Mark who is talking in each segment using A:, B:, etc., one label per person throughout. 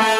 A: Bye.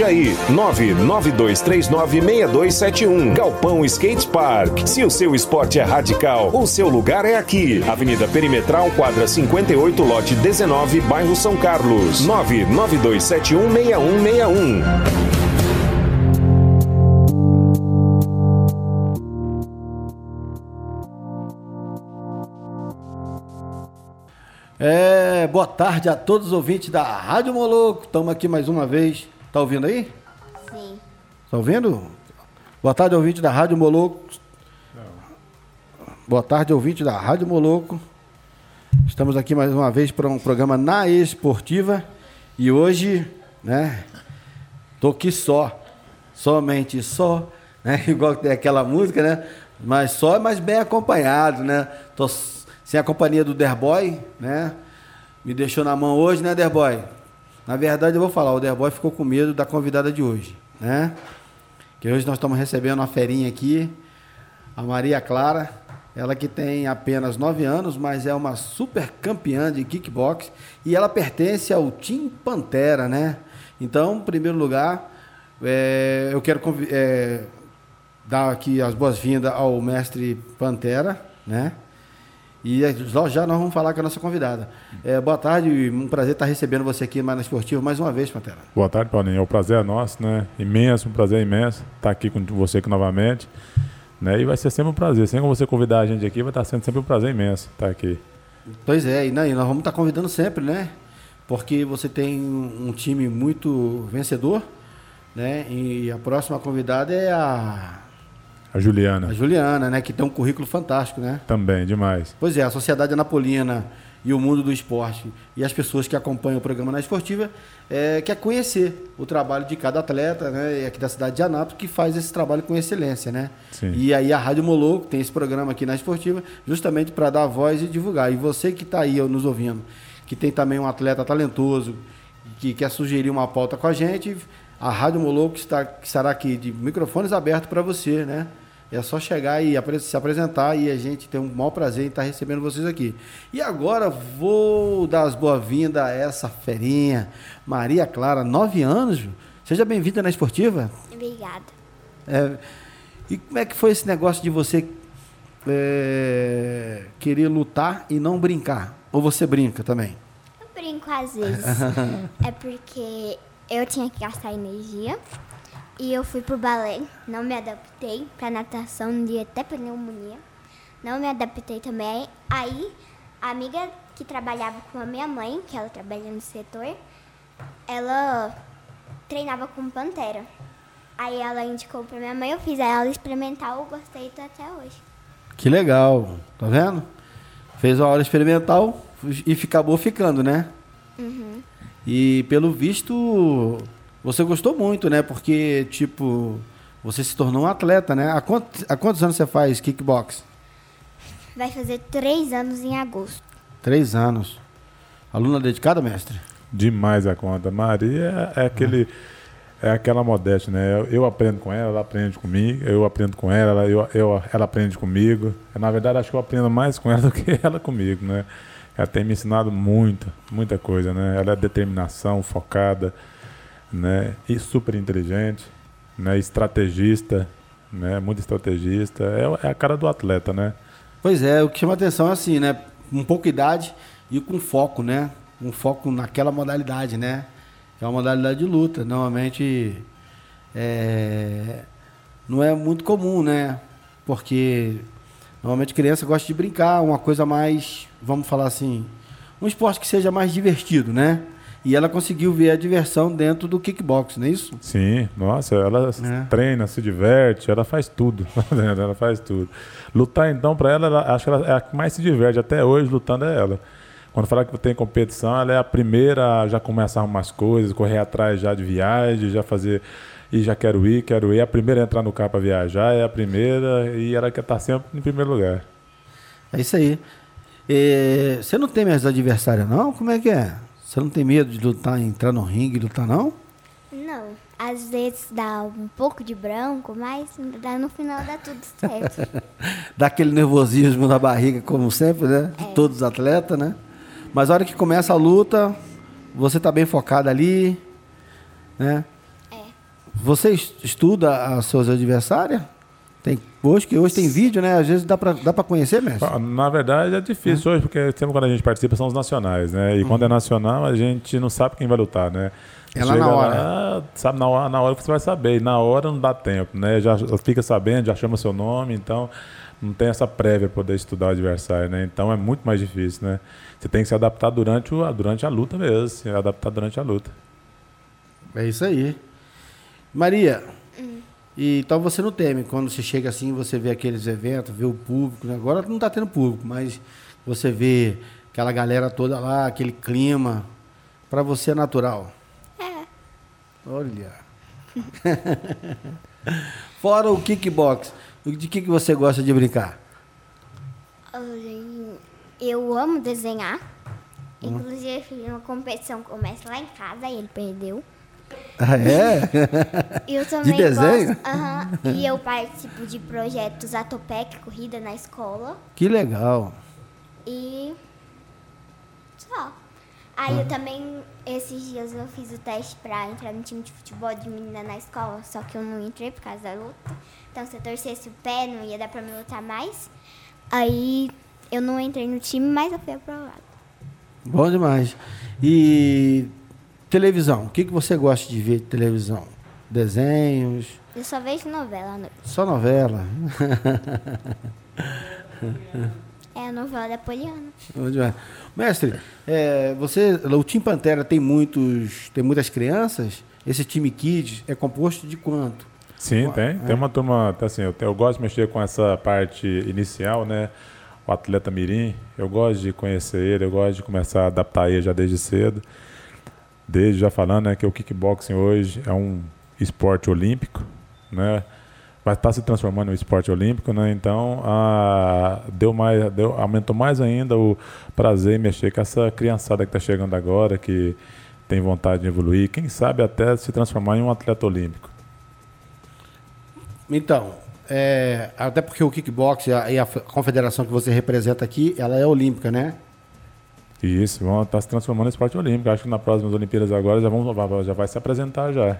A: Jundiaí. 992396271. Galpão Skate Park. Se o seu esporte é radical, o seu lugar é aqui. Avenida Perimetral, quadra 58, lote 19, bairro São Carlos. 992716161.
B: É, boa tarde a todos os ouvintes da Rádio Moloco. Estamos aqui mais uma vez Tá ouvindo aí?
C: Sim.
B: Tá ouvindo? Boa tarde, ouvinte da Rádio Moloco. Boa tarde, ouvinte da Rádio Moloco. Estamos aqui mais uma vez para um programa na Esportiva. E hoje, né? Tô aqui só. Somente só. Né? Igual tem aquela música, né? Mas só, mas bem acompanhado, né? Tô sem a companhia do Derboy, né? Me deixou na mão hoje, né, Derboy? Na verdade, eu vou falar, o Derboy ficou com medo da convidada de hoje, né? Que hoje nós estamos recebendo uma ferinha aqui, a Maria Clara, ela que tem apenas 9 anos, mas é uma super campeã de kickbox e ela pertence ao Team Pantera, né? Então, em primeiro lugar, é, eu quero é, dar aqui as boas-vindas ao mestre Pantera, né? E já nós vamos falar com a nossa convidada. É, boa tarde, um prazer estar recebendo você aqui mais na Esportiva mais uma vez, Pantera.
D: Boa tarde, Paulinho. O prazer é nosso, né? Imenso, um prazer imenso estar aqui com você aqui novamente. Né? E vai ser sempre um prazer. Sempre que você convidar a gente aqui, vai estar sendo sempre um prazer imenso estar aqui.
B: Pois é, e, e nós vamos estar convidando sempre, né? Porque você tem um time muito vencedor, né? E a próxima convidada é a
D: a Juliana.
B: A Juliana, né? Que tem um currículo fantástico, né?
D: Também, demais.
B: Pois é, a Sociedade Anapolina e o mundo do esporte e as pessoas que acompanham o programa na esportiva é, quer conhecer o trabalho de cada atleta, né? Aqui da cidade de Anápolis, que faz esse trabalho com excelência, né?
D: Sim.
B: E aí a Rádio Moloco tem esse programa aqui na esportiva, justamente para dar voz e divulgar. E você que está aí nos ouvindo, que tem também um atleta talentoso, que quer sugerir uma pauta com a gente, a Rádio Moloco está, estará aqui de microfones abertos para você, né? É só chegar e se apresentar e a gente tem um maior prazer em estar recebendo vocês aqui. E agora vou dar as boas-vindas a essa ferinha, Maria Clara, nove anos. Seja bem-vinda na Esportiva.
C: Obrigada.
B: É, e como é que foi esse negócio de você é, querer lutar e não brincar? Ou você brinca também?
C: Eu brinco às vezes. é porque eu tinha que gastar energia e eu fui pro balé, não me adaptei pra natação, de até pneumonia. Não me adaptei também. Aí, a amiga que trabalhava com a minha mãe, que ela trabalha no setor, ela treinava com pantera. Aí ela indicou pra minha mãe, eu fiz ela experimental, eu gostei tô até hoje.
B: Que legal, tá vendo? Fez uma aula experimental e acabou ficando, né?
C: Uhum.
B: E pelo visto, você gostou muito, né? Porque, tipo, você se tornou um atleta, né? Há, quantos, há quantos anos você faz kickbox?
C: Vai fazer três anos em agosto.
B: Três anos. Aluna dedicada, mestre?
D: Demais a conta. Maria é aquele. É aquela modéstia, né? Eu, eu, aprendo com ela, ela aprende comigo, eu aprendo com ela, eu, eu, ela aprende comigo. Na verdade, acho que eu aprendo mais com ela do que ela comigo, né? Ela tem me ensinado muito, muita coisa, né? Ela é determinação, focada, né? E super inteligente, né? Estrategista, né? Muito estrategista. É, é a cara do atleta, né?
B: Pois é, o que chama atenção é assim, né? Com pouca idade e com foco, né? Um foco naquela modalidade, né? Que é uma modalidade de luta. Normalmente é, não é muito comum, né? Porque normalmente criança gosta de brincar, uma coisa mais, vamos falar assim, um esporte que seja mais divertido, né? E ela conseguiu ver a diversão dentro do kickbox, não é isso?
D: Sim, nossa, ela é. treina, se diverte, ela faz tudo. ela faz tudo. Lutar, então, para ela, ela, acho que ela é a que mais se diverte até hoje lutando é ela. Quando fala que tem competição, ela é a primeira a já começar umas coisas, correr atrás já de viagem, já fazer e já quero ir, quero ir. É a primeira a entrar no carro para viajar, é a primeira e ela quer estar sempre em primeiro lugar.
B: É isso aí. E, você não teme as adversárias, não? Como é que é? Você não tem medo de lutar, entrar no ringue e lutar, não?
C: Não. Às vezes dá um pouco de branco, mas no final dá tudo certo.
B: dá aquele nervosismo na barriga, como sempre, né? De é. todos os atletas, né? Mas a hora que começa a luta, você está bem focado ali, né? É. Você estuda as suas adversárias? Tem, hoje, que hoje tem vídeo, né? Às vezes dá para dá conhecer mesmo.
D: Na verdade é difícil é. hoje, porque sempre quando a gente participa são os nacionais, né? E uhum. quando é nacional a gente não sabe quem vai lutar, né?
B: É lá na hora. Lá,
D: sabe, na hora, na hora que você vai saber. E na hora não dá tempo, né? Já fica sabendo, já chama seu nome, então não tem essa prévia para poder estudar o adversário, né? Então é muito mais difícil, né? Você tem que se adaptar durante, o, durante a luta mesmo, se adaptar durante a luta.
B: É isso aí. Maria, e, então você não teme quando você chega assim, você vê aqueles eventos, vê o público. Né? Agora não está tendo público, mas você vê aquela galera toda lá, aquele clima. Para você é natural?
C: É.
B: Olha. Fora o kickbox, de que, que você gosta de brincar?
C: Eu amo desenhar. Hum. Inclusive, uma competição começa lá em casa e ele perdeu.
B: Ah, é?
C: Eu também
B: de desenho?
C: Gosto, uh -huh, e eu participo de projetos Atopec, corrida na escola.
B: Que legal.
C: E só. Aí eu também, esses dias eu fiz o teste pra entrar no time de futebol de menina na escola, só que eu não entrei por causa da luta. Então se eu torcesse o pé, não ia dar pra me lutar mais. Aí eu não entrei no time, mas eu fui aprovada.
B: Bom demais. E Televisão. O que, que você gosta de ver de televisão? Desenhos?
C: Eu só vejo novela à noite.
B: Só novela?
C: é a novela da Poliana.
B: Mestre, é, você, o Tim Pantera tem muitos, tem muitas crianças. Esse time Kids é composto de quanto?
D: Sim, tem. É. Tem uma turma, tá assim, eu, eu gosto de mexer com essa parte inicial, né? O atleta mirim, eu gosto de conhecer ele, eu gosto de começar a adaptar ele já desde cedo desde já falando né, que o kickboxing hoje é um esporte olímpico, né? Vai estar tá se transformando em um esporte olímpico, né? Então, a, deu mais, deu, aumentou mais ainda o prazer em mexer com essa criançada que está chegando agora, que tem vontade de evoluir, quem sabe até se transformar em um atleta olímpico.
B: Então, é, até porque o kickboxing e a, a confederação que você representa aqui, ela é olímpica, né?
D: Isso, vão estar tá se transformando em esporte olímpico. Acho que nas próximas Olimpíadas agora já, vão, já vai se apresentar já.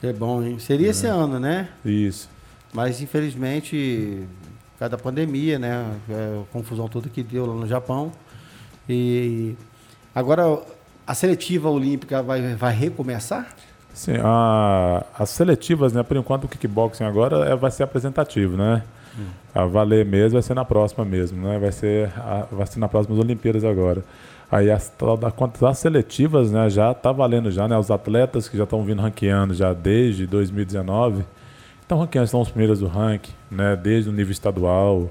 B: Que bom, hein? Seria é. esse ano, né?
D: Isso.
B: Mas infelizmente, por causa da pandemia, né? É, a confusão toda que deu lá no Japão. E agora a seletiva olímpica vai, vai recomeçar?
D: Sim, a, as seletivas, né? Por enquanto o kickboxing agora é, vai ser apresentativo, né? Hum. A valer mesmo vai ser na próxima mesmo, né? Vai ser, a, vai ser nas próximas Olimpíadas agora. Aí as, as seletivas né, já está valendo já, né? Os atletas que já estão vindo ranqueando já desde 2019 estão ranqueando, estão os primeiros do ranking, né? Desde o nível estadual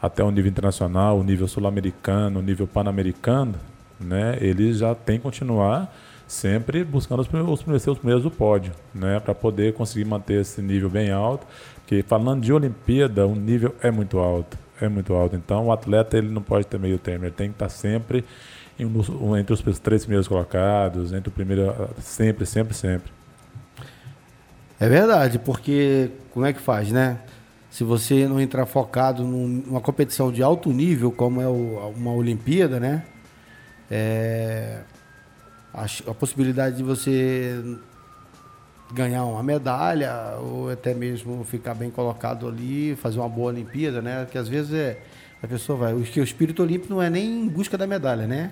D: até o nível internacional, o nível sul-americano, o nível pan-americano, né? Eles já têm que continuar sempre buscando os primeiros, os primeiros, os primeiros do pódio, né? Para poder conseguir manter esse nível bem alto. Que falando de Olimpíada, o nível é muito alto, é muito alto. Então o atleta ele não pode ter meio termo, ele tem que estar sempre entre os três primeiros colocados, entre o primeiro, sempre, sempre, sempre.
B: É verdade, porque como é que faz, né? Se você não entrar focado numa competição de alto nível, como é uma Olimpíada, né? É, a, a possibilidade de você ganhar uma medalha ou até mesmo ficar bem colocado ali, fazer uma boa Olimpíada, né? Que às vezes é, a pessoa vai. O, o espírito olímpico não é nem em busca da medalha, né?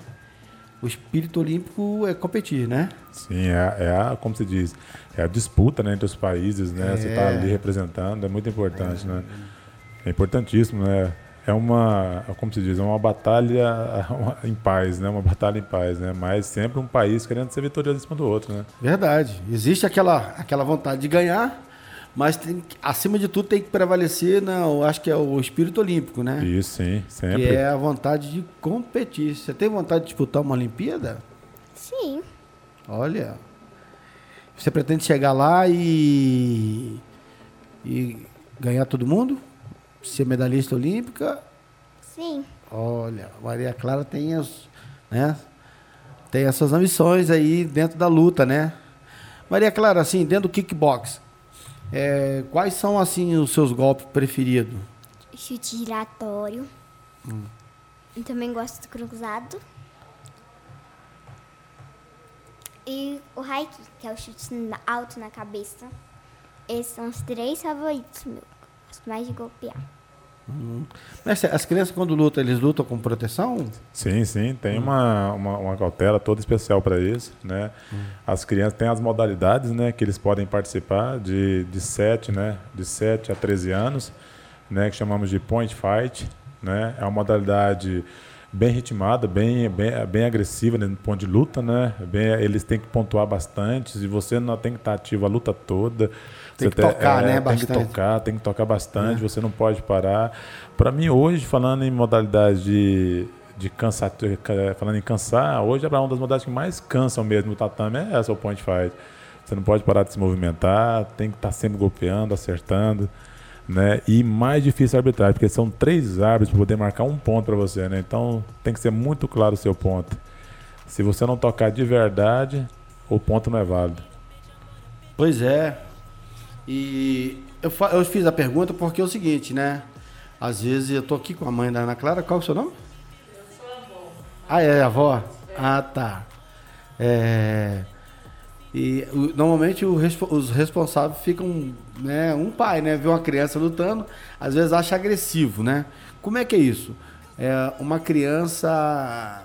B: o espírito olímpico é competir, né?
D: Sim, é, é, a, como se diz, é a disputa né, entre os países, né? É. Você está ali representando, é muito importante, é. né? É importantíssimo, né? É uma, como se diz, é uma batalha em paz, né? Uma batalha em paz, né? Mas sempre um país querendo ser vitorioso em cima do outro, né?
B: Verdade. Existe aquela, aquela vontade de ganhar, Mas tem, acima de tudo tem que prevalecer, não, acho que é o espírito olímpico, né?
D: Isso, sim, sempre.
B: Que é a vontade de competir. Você tem vontade de disputar uma Olimpíada?
C: Sim.
B: Olha. Você pretende chegar lá e. e ganhar todo mundo? Ser medalhista olímpica?
C: Sim.
B: Olha, Maria Clara tem as, né? Tem essas ambições aí dentro da luta, né? Maria Clara, assim, dentro do kickbox, é, quais são assim os seus golpes preferidos?
C: Chute giratório. E também gosto do cruzado. E o high kick, que é o chute alto na cabeça. Esses são os três favoritos meus. Gosto mais de golpear.
B: Mestre, As crianças quando lutam, eles lutam com proteção?
D: Sim, sim, tem uma, uma, uma cautela toda especial para isso, né? As crianças têm as modalidades, né, que eles podem participar de, de 7, né, de 7 a 13 anos, né, que chamamos de point fight, né? É uma modalidade bem ritmada, bem, bem, bem agressiva né, no ponto de luta, né? Bem, eles têm que pontuar bastante, e você não tem que estar ativo a luta toda.
B: Tem que tocar, né,
D: Tem que
B: bastante. É.
D: tocar, tem que tocar bastante, você não pode parar. Para mim, hoje, falando em modalidade de, de cansar, falando em cansar, hoje é uma das modalidades que mais cansam mesmo o tatame, é essa, o point fight. Você não pode parar de se movimentar, tem que estar sempre golpeando, acertando. Né? E mais difícil a arbitragem, porque são três árbitros para poder marcar um ponto para você. Né? Então tem que ser muito claro o seu ponto. Se você não tocar de verdade, o ponto não é válido.
B: Pois é. E eu, eu fiz a pergunta porque é o seguinte, né? Às vezes eu tô aqui com a mãe da Ana Clara. Qual é o seu nome? Eu sou a avó. Ah, é a avó? Ah, tá. É... E normalmente os responsáveis ficam, né? Um pai, né? Vê uma criança lutando, às vezes acha agressivo, né? Como é que é isso? É uma criança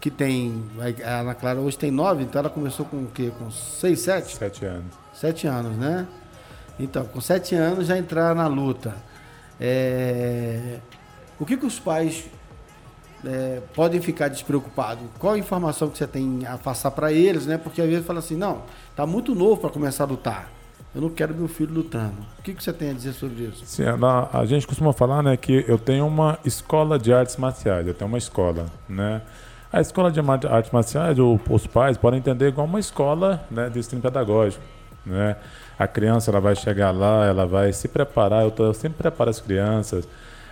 B: que tem. A Ana Clara hoje tem nove, então ela começou com o quê? Com seis, sete?
D: Sete anos.
B: Sete anos, né? Então, com sete anos já entrar na luta. É, O que, que os pais é, podem ficar despreocupados? Qual a informação que você tem a passar para eles, né? Porque às vezes fala assim, não, tá muito novo para começar a lutar. Eu não quero meu filho lutando. O que, que você tem a dizer sobre isso?
D: Sim, ela- a gente costuma falar né, que eu tenho uma escola de artes marciais, eu tenho uma escola. Né? A escola de artes marciais, os pais podem entender igual uma escola né, de ensino pedagógico. Né? A criança ela vai chegar lá, ela vai se preparar, eu, tô- eu sempre preparo as crianças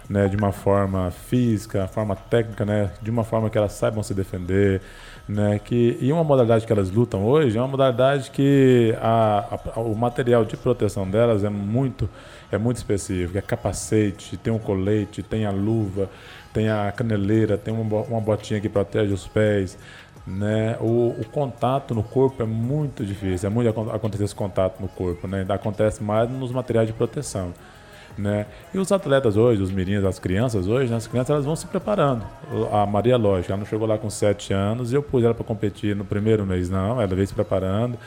D: né, de uma forma física, forma técnica, né, de uma forma que elas saibam se defender, né, que e uma modalidade que elas lutam hoje é uma modalidade que a, a- o material de proteção delas é muito é muito específico, é capacete, tem um colete, tem a luva, tem a caneleira, tem uma, uma botinha que protege os pés, né? O, o contato no corpo é muito difícil, é muito acon- acontecer esse contato no corpo, né? Acontece mais nos materiais de proteção. Né? E os atletas hoje, os meninos, as crianças hoje, né? as crianças elas vão se preparando. A Maria, lógico, ela não chegou lá com 7 anos e eu pus ela para competir no primeiro mês, não. Ela veio se preparando,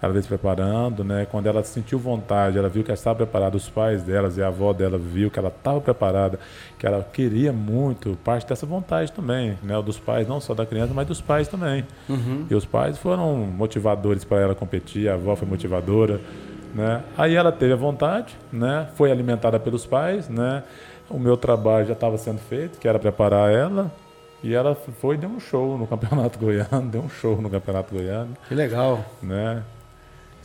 D: ela veio se preparando, né? Quando ela sentiu vontade, ela viu que ela estava preparada, os pais delas e a avó dela viu que ela estava preparada, que ela queria muito, parte dessa vontade também, né? Dos pais, não só da criança, mas dos pais também. E os pais foram motivadores para ela competir, a avó foi motivadora. Né? Aí ela teve a vontade, né? foi alimentada pelos pais, né? o meu trabalho já estava sendo feito, que era preparar ela, e ela foi e deu um show no Campeonato Goiano, deu um show no Campeonato Goiano,
B: Que legal.
D: né?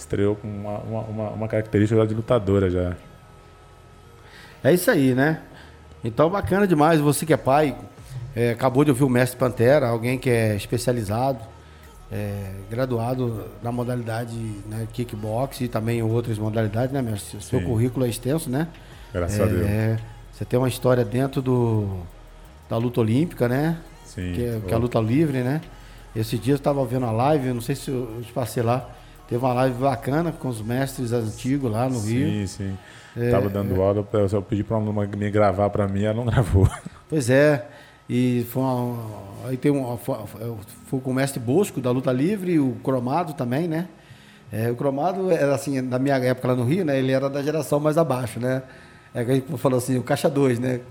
D: Estreou com uma, uma, uma, característica de lutadora já.
B: É isso aí, né? Então, bacana demais. Você que é pai, é, acabou de ouvir o Mestre Pantera, alguém que é especializado, é, graduado na modalidade né, kickbox e também em outras modalidades, né, Mestre? Seu
D: Sim.
B: currículo é extenso, né?
D: Graças
B: é,
D: a Deus.
B: é, você tem uma história dentro do, da luta olímpica, né?
D: Sim.
B: Que é, que é a luta livre, né? Esses dias eu estava vendo a live, não sei se eu te passei lá. Teve uma live bacana com os mestres antigos lá no Rio.
D: Sim, sim.
B: É,
D: Tava dando aula, eu só pedi para uma me gravar para mim, ela não gravou.
B: Pois é. E foi uma, aí tem um, foi, fui com o mestre Bosco da luta livre, o Cromado também, né? É, o Cromado era assim, na minha época lá no Rio, né? Ele era da geração mais abaixo, né? É que a gente falou assim, o caixa 2, né?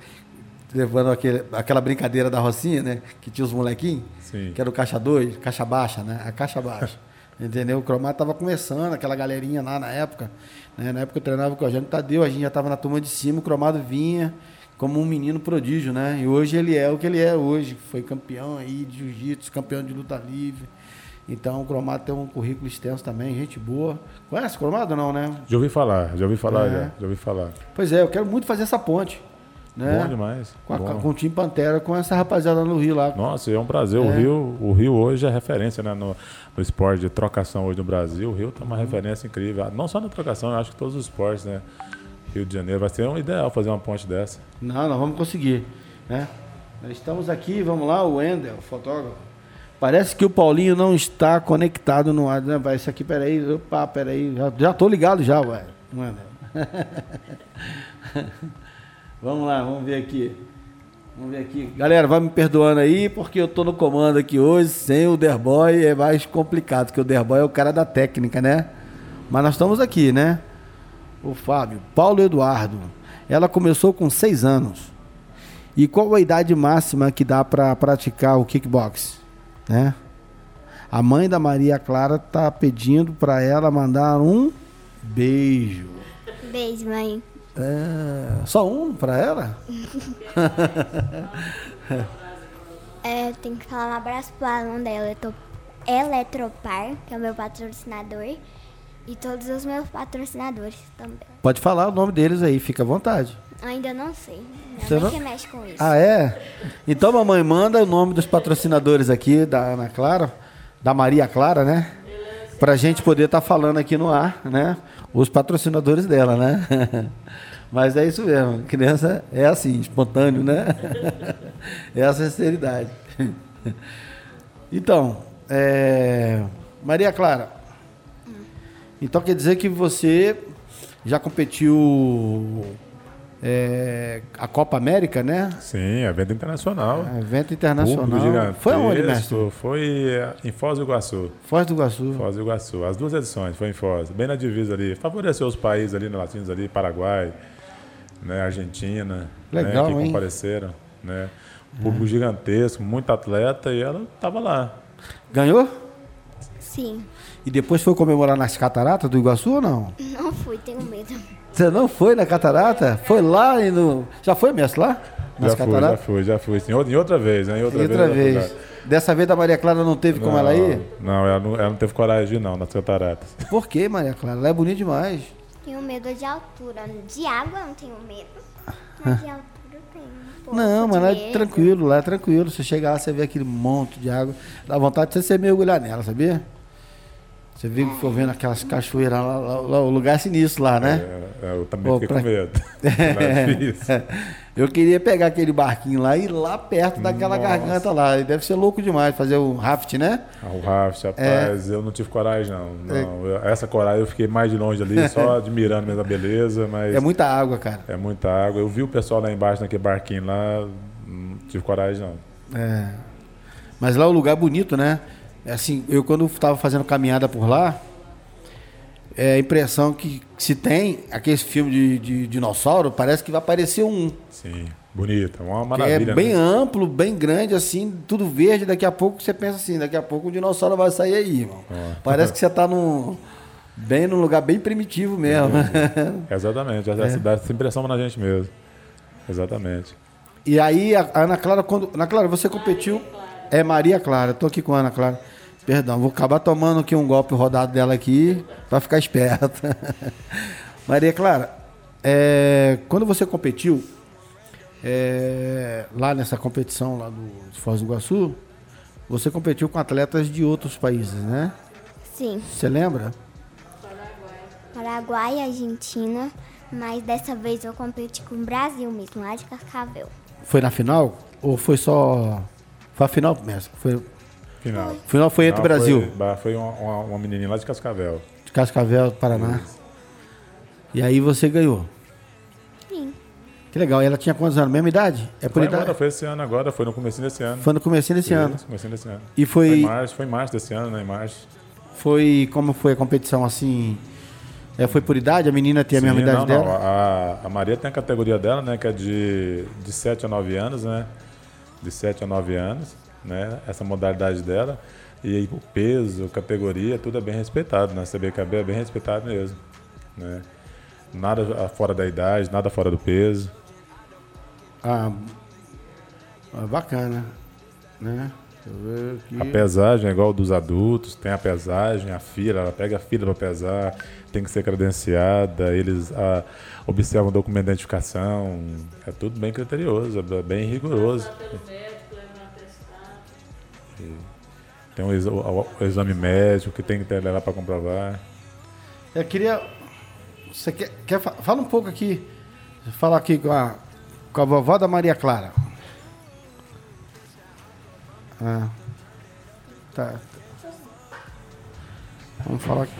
B: Levando aquele, aquela brincadeira da Rocinha, né? Que tinha os molequinhos,
D: Sim.
B: que era o caixa 2, caixa baixa, né? A caixa baixa. Entendeu? O cromato tava começando, aquela galerinha lá na época. Né? Na época eu treinava com o Eugênio Tadeu, a gente já tava na turma de cima, o cromado vinha como um menino prodígio, né? E hoje ele é o que ele é hoje. Foi campeão aí de jiu-jitsu, campeão de luta livre. Então o Cromado tem um currículo extenso também, gente boa. Conhece o Cromado não, né?
D: Já ouvi falar, já ouvi falar,
B: É.
D: já, já ouvi falar.
B: Pois é, eu quero muito fazer essa ponte. Né?
D: Bom demais.
B: Com, a-
D: bom.
B: com o time Pantera, com essa rapaziada no Rio lá.
D: Nossa, é um prazer. O,
B: É.
D: Rio, o Rio hoje é referência né, no, no esporte de trocação hoje no Brasil. O Rio
B: Uhum.
D: uma referência incrível. Não só na trocação, eu acho que todos os esportes, né? Rio de Janeiro vai ser um ideal fazer uma ponte dessa.
B: Não, nós vamos conseguir. Né? Nós estamos aqui, vamos lá, o Wendel, fotógrafo. Parece que o Paulinho não está conectado no ar. Né? Vai, isso aqui, peraí, opa, peraí. Já, já tô ligado já, ué. Wendel. vamos lá, vamos ver aqui. Vamos ver aqui. Galera, vai me perdoando aí, porque eu tô no comando aqui hoje. Sem o Derboy é mais complicado, porque o Derboy é o cara da técnica, né? Mas nós estamos aqui, né? O Fábio, Paulo Eduardo. Ela começou com seis anos. E qual a idade máxima que dá para praticar o kickbox? Né? A mãe da Maria Clara tá pedindo para ela mandar um beijo.
C: Beijo, mãe.
B: É, só um para ela?
C: É, tenho que falar um abraço pro Alan da Eletro- Eletropar, que é o meu patrocinador. E todos os meus patrocinadores também.
B: Pode falar o nome deles aí, fica à vontade.
C: Ainda não sei.
B: Você
C: Minha mãe
B: não-
C: que mexe com isso.
B: Ah, é? Então, mamãe, manda o nome dos patrocinadores aqui, da Ana Clara, da Maria Clara, né? Pra gente poder estar falando aqui no ar, né? Os patrocinadores dela, né? Mas é isso mesmo, criança é assim, espontâneo, né? É a sinceridade. Então, é... Maria Clara, então quer dizer que você já competiu é, a Copa América, né?
D: Sim, evento internacional.
B: Evento internacional. Foi aonde, mestre?
D: Foi eh, em Foz do Iguaçu.
B: Foz do Iguaçu.
D: Foz do Iguaçu. As duas edições foi em Foz, bem na divisa ali. Favoreceu os países ali, no latinos ali, Paraguai, né, Argentina,
B: Legal,
D: né, que
B: hein?
D: compareceram, né? Público gigantesco, muito atleta e ela estava lá.
B: Ganhou?
C: Sim.
B: E depois foi comemorar nas cataratas do Iguaçu ou não?
C: Não fui, tenho medo.
B: Você não foi na catarata? Foi lá e no. Já foi, mestre, lá? Nas
D: já fui, já
B: cataratas?
D: fui, já fui. Em outra, em outra vez, né? Em outra,
B: E outra
D: vez.
B: vez. Dessa vez a Maria Clara não teve como ela ir?
D: Não, ela não, ela não teve coragem de ir, não, nas cataratas.
B: Por que, Maria Clara? Ela é bonita demais.
C: Tenho medo de altura. De água eu não tenho medo. Mas de altura eu tenho. um pouco
B: não, mas lá é
C: medo.
B: tranquilo, lá é tranquilo. Você chega lá, você vê aquele monte de água. Dá vontade de você mergulhar nela, sabia? Você vê que for vendo aquelas cachoeiras lá, lá- lá, o lugar é sinistro lá, né?
D: É, é, eu também
B: Pô,
D: fiquei
B: pra-
D: com medo. É difícil.
B: Eu queria pegar aquele barquinho lá e ir lá perto daquela
D: Nossa.
B: garganta lá. E deve ser louco demais fazer o raft, né?
D: Ah, O raft, rapaz, eu não tive coragem, não. não. Eu- essa coragem eu fiquei mais de longe ali, só admirando mesmo a beleza, mas
B: É muita água, cara.
D: é muita água. Eu vi o pessoal lá embaixo naquele barquinho lá, não tive coragem, não.
B: É. Mas lá é um lugar bonito, né? É Assim, eu quando estava fazendo caminhada por lá, é a impressão que se tem, aqueles filmes de, de dinossauro, parece que vai aparecer um.
D: Sim, bonita, uma
B: Que
D: maravilha.
B: é bem
D: né?
B: amplo, bem grande, assim, tudo verde. Daqui a pouco você pensa assim, daqui a pouco o dinossauro vai sair aí, irmão.
D: É.
B: Parece que você está num, bem num lugar bem primitivo mesmo.
D: Exatamente,
B: É.
D: dá essa impressão na gente mesmo. Exatamente.
B: E aí, a Ana Clara, quando. Ana Clara, você competiu. É Maria Clara, tô aqui com a Ana Clara. Perdão, vou acabar tomando aqui um golpe rodado dela aqui para ficar esperta. Maria Clara, é, quando você competiu é, lá nessa competição lá do Foz do Iguaçu, você competiu com atletas de outros países, né?
C: Sim.
B: Você lembra?
C: Paraguai e Argentina. Mas dessa vez eu competi com o Brasil mesmo, lá de Cascavel.
B: Foi na final? Ou foi só. Foi a final mesmo? Foi,
D: Final.
B: final foi entre o Brasil.
D: Foi, foi uma, uma, uma menininha lá de Cascavel.
B: de Cascavel, Paraná. E aí você ganhou.
C: Sim.
B: Que legal. E ela tinha quantos anos? Mesma idade? É por
D: Foi
B: idade?
D: agora, foi esse ano agora, foi no começo desse ano.
B: Foi no começo desse ano.
D: Isso, comecinho desse ano.
B: E
D: Foi
B: foi,
D: em março, foi em março desse ano, né? Em março.
B: foi como foi a competição assim? É, foi por idade? A menina tem a mesma idade
D: não,
B: dela?
D: não, A, a Maria tem a categoria dela, né? Que é de, de 7 a 9 anos, né? De 7 a 9 anos, né? Essa modalidade dela. E o peso, categoria, tudo é bem respeitado, na CBKB é bem respeitado mesmo. Né? Nada fora da idade, nada fora do peso.
B: Ah, ah bacana. Né?
D: A pesagem é igual dos adultos, tem a pesagem, a fila, ela pega a fila para pesar, tem que ser credenciada, eles ah, observam o documento de identificação, é tudo bem criterioso, é bem rigoroso. Tem o exame médico que tem que ter lá para comprovar.
B: Eu queria. Você quer, quer. Fala um pouco aqui. Fala aqui com a, com a vovó da Maria Clara. Ah. Tá. Vamos falar aqui.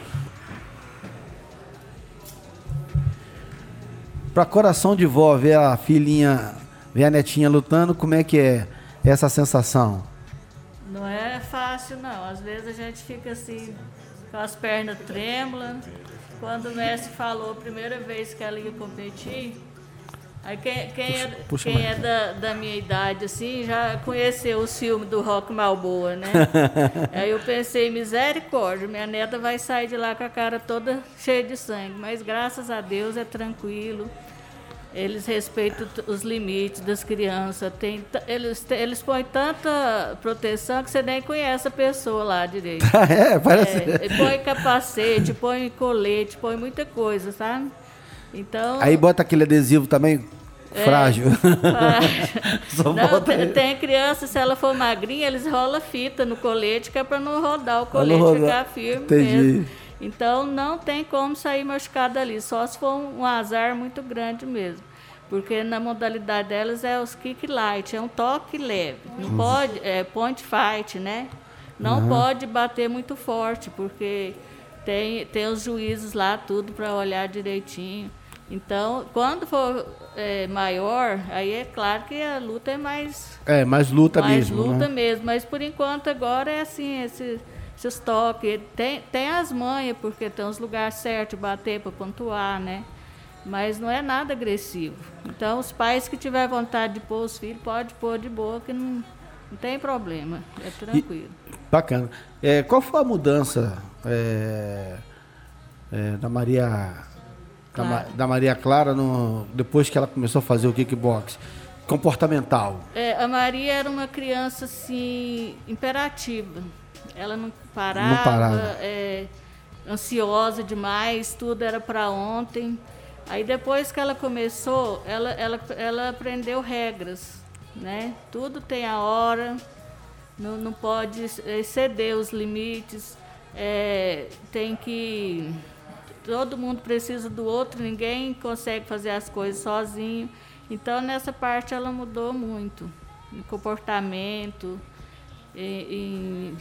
B: Pra coração de vó ver a filhinha, ver a netinha lutando, como é que é essa sensação?
E: Não é fácil não. Às vezes a gente fica assim, com as pernas trêmulas. Quando o mestre falou a primeira vez que ela ia competir, Aí quem, quem, é, quem é da, da, minha idade, assim, já conheceu o filme do Rock Malboa, né? Aí eu pensei, misericórdia, minha neta vai sair de lá com a cara toda cheia de sangue. Mas graças a Deus é tranquilo. Eles respeitam os limites das crianças. Tem, eles, eles põem tanta proteção que você nem conhece a pessoa lá direito.
B: é, parece. É,
E: põe capacete, põe colete, põe muita coisa, sabe? Então.
B: Aí bota aquele adesivo também é, frágil.
E: não, tem, tem, criança, se ela for magrinha, eles rolam fita no colete, que é para não rodar o colete rodar. ficar firme Entendi. mesmo. Então não tem como sair machucado ali, só se for um azar muito grande mesmo. Porque na modalidade delas é os kick light, é um toque leve. Não uhum. pode, é point fight, né? Não uhum. pode bater muito forte, porque tem, tem os juízes lá, tudo para olhar direitinho. Então, quando for é, maior, aí é claro que a luta é mais.
B: É, mais luta
E: mais
B: mesmo.
E: Mais luta
B: né?
E: mesmo. Mas por enquanto agora é assim, esse, esses toques. Tem, tem as manhas, porque tem os lugares certos, bater para pontuar, né? Mas não é nada agressivo. Então, os pais que tiver vontade de pôr os filhos, pode pôr de boa, que não, não tem problema. É tranquilo. E,
B: bacana. É, qual foi a mudança é, é, da Maria da, da, Maria Clara no, depois que ela começou a fazer o kickbox? Comportamental.
E: É, a Maria era uma criança assim, imperativa. Ela não parava, não parava. É, ansiosa demais, tudo era para ontem. Aí depois que ela começou, ela, ela, ela aprendeu regras, né? Tudo tem a hora, não, não pode exceder os limites, é, tem que todo mundo precisa do outro, ninguém consegue fazer as coisas sozinho. Então, nessa parte, ela mudou muito em comportamento, em, em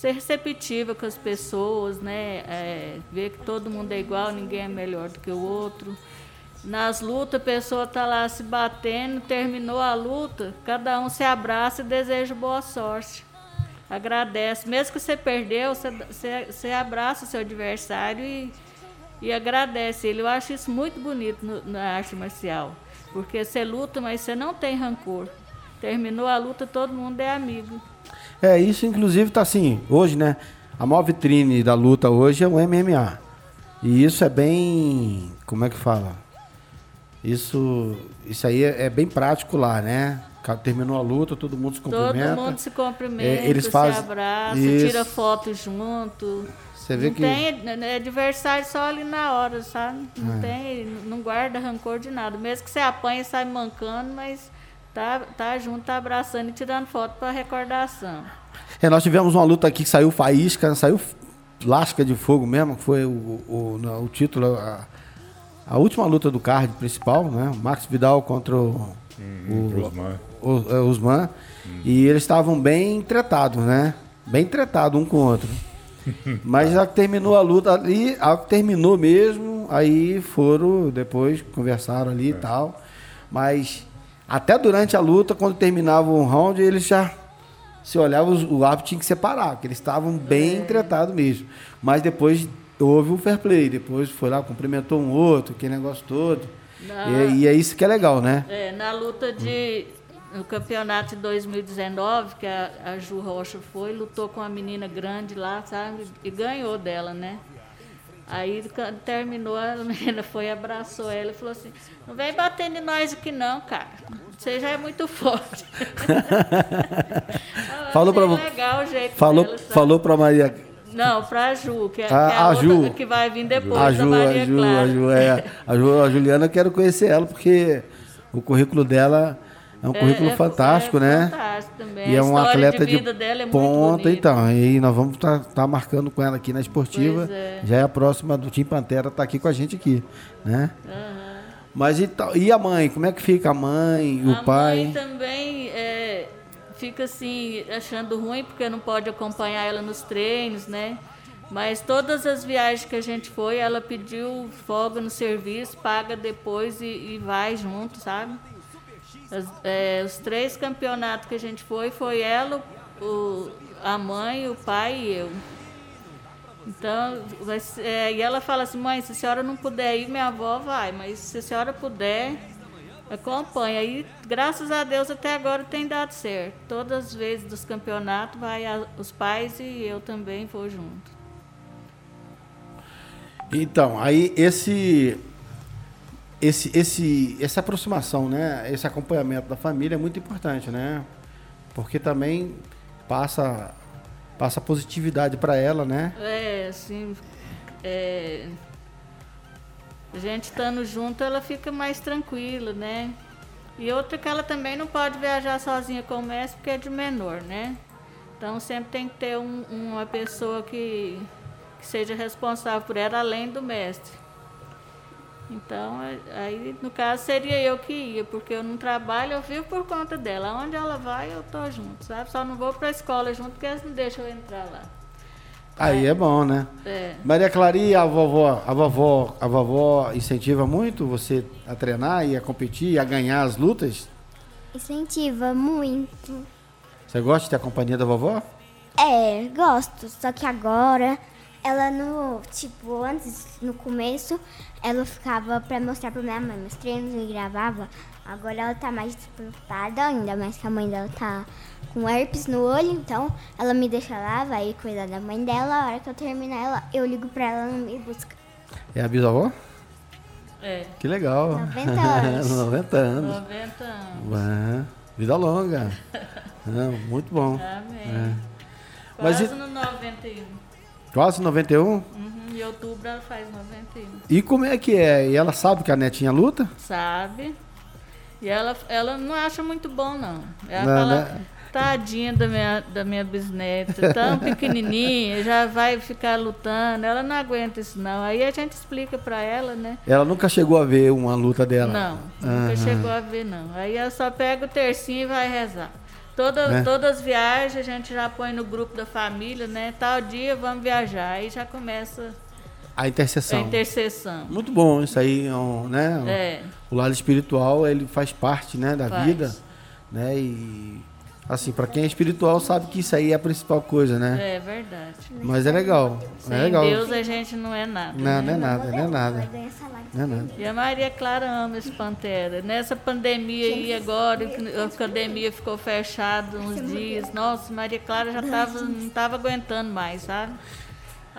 E: ser receptiva com as pessoas, né? É, ver que todo mundo é igual, ninguém é melhor do que o outro. Nas lutas, a pessoa está lá se batendo, terminou a luta, cada um se abraça e deseja boa sorte. Agradece. Mesmo que você perdeu, você, você, você abraça o seu adversário e e agradece ele. Eu acho isso muito bonito no, na arte marcial, porque você luta, mas você não tem rancor. Terminou a luta, todo mundo é amigo.
B: É, isso inclusive tá assim, hoje, né? A maior vitrine da luta hoje é o MMA. E isso é bem. Como é que fala? Isso, isso aí é, é bem prático lá, né? Terminou a luta, todo mundo se cumprimenta.
E: Todo mundo se cumprimenta, é, eles fazem, se abraça, isso. tira foto junto. Você vê não que. Tem né, adversário só ali na hora, sabe? Não é. tem, não guarda rancor de nada. Mesmo que você apanhe e sai mancando, mas tá, tá junto, tá abraçando e tirando foto para recordação.
B: É, nós tivemos uma luta aqui que saiu faísca, saiu lasca de fogo mesmo, que foi o, o, o, o título, a, a, última luta do card principal, né? Max Vidal contra o, hum, o, o, o Usman. Hum. E eles estavam bem tretados, né? Bem tretados um com o outro. Mas já que terminou a luta ali, a que terminou mesmo, aí foram, depois conversaram ali e é. tal. Mas até durante a luta, quando terminava um round, eles já se olhavam, o árbitro tinha que separar, porque eles estavam bem é. tratados mesmo. Mas depois houve um fair play, depois foi lá, cumprimentou um outro, aquele negócio todo. Na... E, e, é isso que é legal, né?
E: É, na luta de no campeonato de 2019, que a, a Ju Rocha foi, lutou com uma menina grande lá, sabe? E ganhou dela, né? Aí quando terminou, a menina foi, abraçou ela e falou assim, não vem batendo em nós aqui não, cara. Você já é muito forte.
B: falou para
E: legal o jeito
B: falou, dela, falou para Maria
E: não, para a Ju, que é, ah, que é a, a Ju. que vai vir depois,
B: a Ju, a Maria a Ju, Clara. A Ju, é, a Ju, a Juliana, eu quero conhecer ela, porque o currículo dela é um é, currículo é, fantástico, é né?
E: Fantástico também.
B: E é um atleta de, de é ponta, então. E nós vamos estar tá, tá marcando com ela aqui na esportiva. É. Já é a próxima do Tim Pantera, tá aqui com a gente aqui, né? Uhum. Mas e, e a mãe? Como é que fica a mãe, o
E: a
B: pai?
E: A mãe também é, fica assim achando ruim porque não pode acompanhar ela nos treinos, né? Mas todas as viagens que a gente foi, ela pediu folga no serviço, paga depois e, e vai junto, sabe? As, é, os três campeonatos que a gente foi, foi ela, o, a mãe, o pai e eu. Então, é, e ela fala assim, mãe, se a senhora não puder ir, minha avó vai, mas se a senhora puder, acompanha. E graças a Deus até agora tem dado certo. Todas as vezes dos campeonatos, vai a, os pais e eu também vou junto.
B: Então, aí esse esse, esse, essa aproximação, né? Esse acompanhamento da família é muito importante, né? Porque também passa passa positividade para ela, né?
E: É, assim, é, a gente estando junto, ela fica mais tranquila, né? E outra que ela também não pode viajar sozinha com o mestre porque é de menor, né? Então sempre tem que ter um, uma pessoa que, que seja responsável por ela além do mestre. Então, aí no caso seria eu que ia, porque eu não trabalho, eu vivo por conta dela. Onde ela vai, eu tô junto, sabe? Só não vou para a escola junto, porque eles não deixam eu entrar lá.
B: Aí é, é bom, né? É. Maria Claria, a vovó, a vovó, a vovó incentiva muito você a treinar e a competir e a ganhar as lutas?
C: Incentiva muito.
B: Você gosta de ter a companhia da vovó?
C: É, gosto. Só que agora ela no, tipo, antes, no começo, ela ficava pra mostrar pra minha mãe meus treinos e gravava. Agora ela tá mais despreocupada ainda, mais que a mãe dela tá com herpes no olho, então ela me deixa lá, vai cuidar da mãe dela. A hora que eu terminar ela, eu ligo pra ela, ela me busca.
B: É a bisavó?
E: É.
B: Que legal.
C: 90 anos.
B: 90 anos.
E: 90 anos.
B: vida longa. Não, muito bom.
E: Amém. É. Quase Mas, no 91.
B: Quase 91?
E: Uhum, em outubro ela faz 91.
B: E como é que é? E ela sabe que a netinha luta?
E: Sabe. E ela, ela não acha muito bom, não. Ela não, fala, né? tadinha da minha, da minha bisneta, tão pequenininha, já vai ficar lutando. Ela não aguenta isso, não. Aí a gente explica para ela, né?
B: Ela nunca chegou a ver uma luta dela?
E: Não, nunca uhum. chegou a ver, não. Aí ela só pega o tercinho e vai rezar. Toda, né? Todas as viagens a gente já põe no grupo da família, né? Tal dia vamos viajar. Aí já começa
B: a intercessão. A
E: intercessão.
B: Muito bom isso aí, né?
E: É.
B: O lado espiritual ele faz parte, né, da faz. vida, né? E assim, para quem é espiritual sabe que isso aí é a principal coisa, né?
E: É verdade.
B: Mas é legal.
E: É Sem
B: é legal.
E: Deus a gente não é nada.
B: Não, né? não é nada, não é nada. Não é nada.
E: E a Maria Clara ama esse Pantera. Nessa pandemia aí agora, a academia ficou fechada uns dias. Nossa, Maria Clara já tava, não estava aguentando mais, sabe?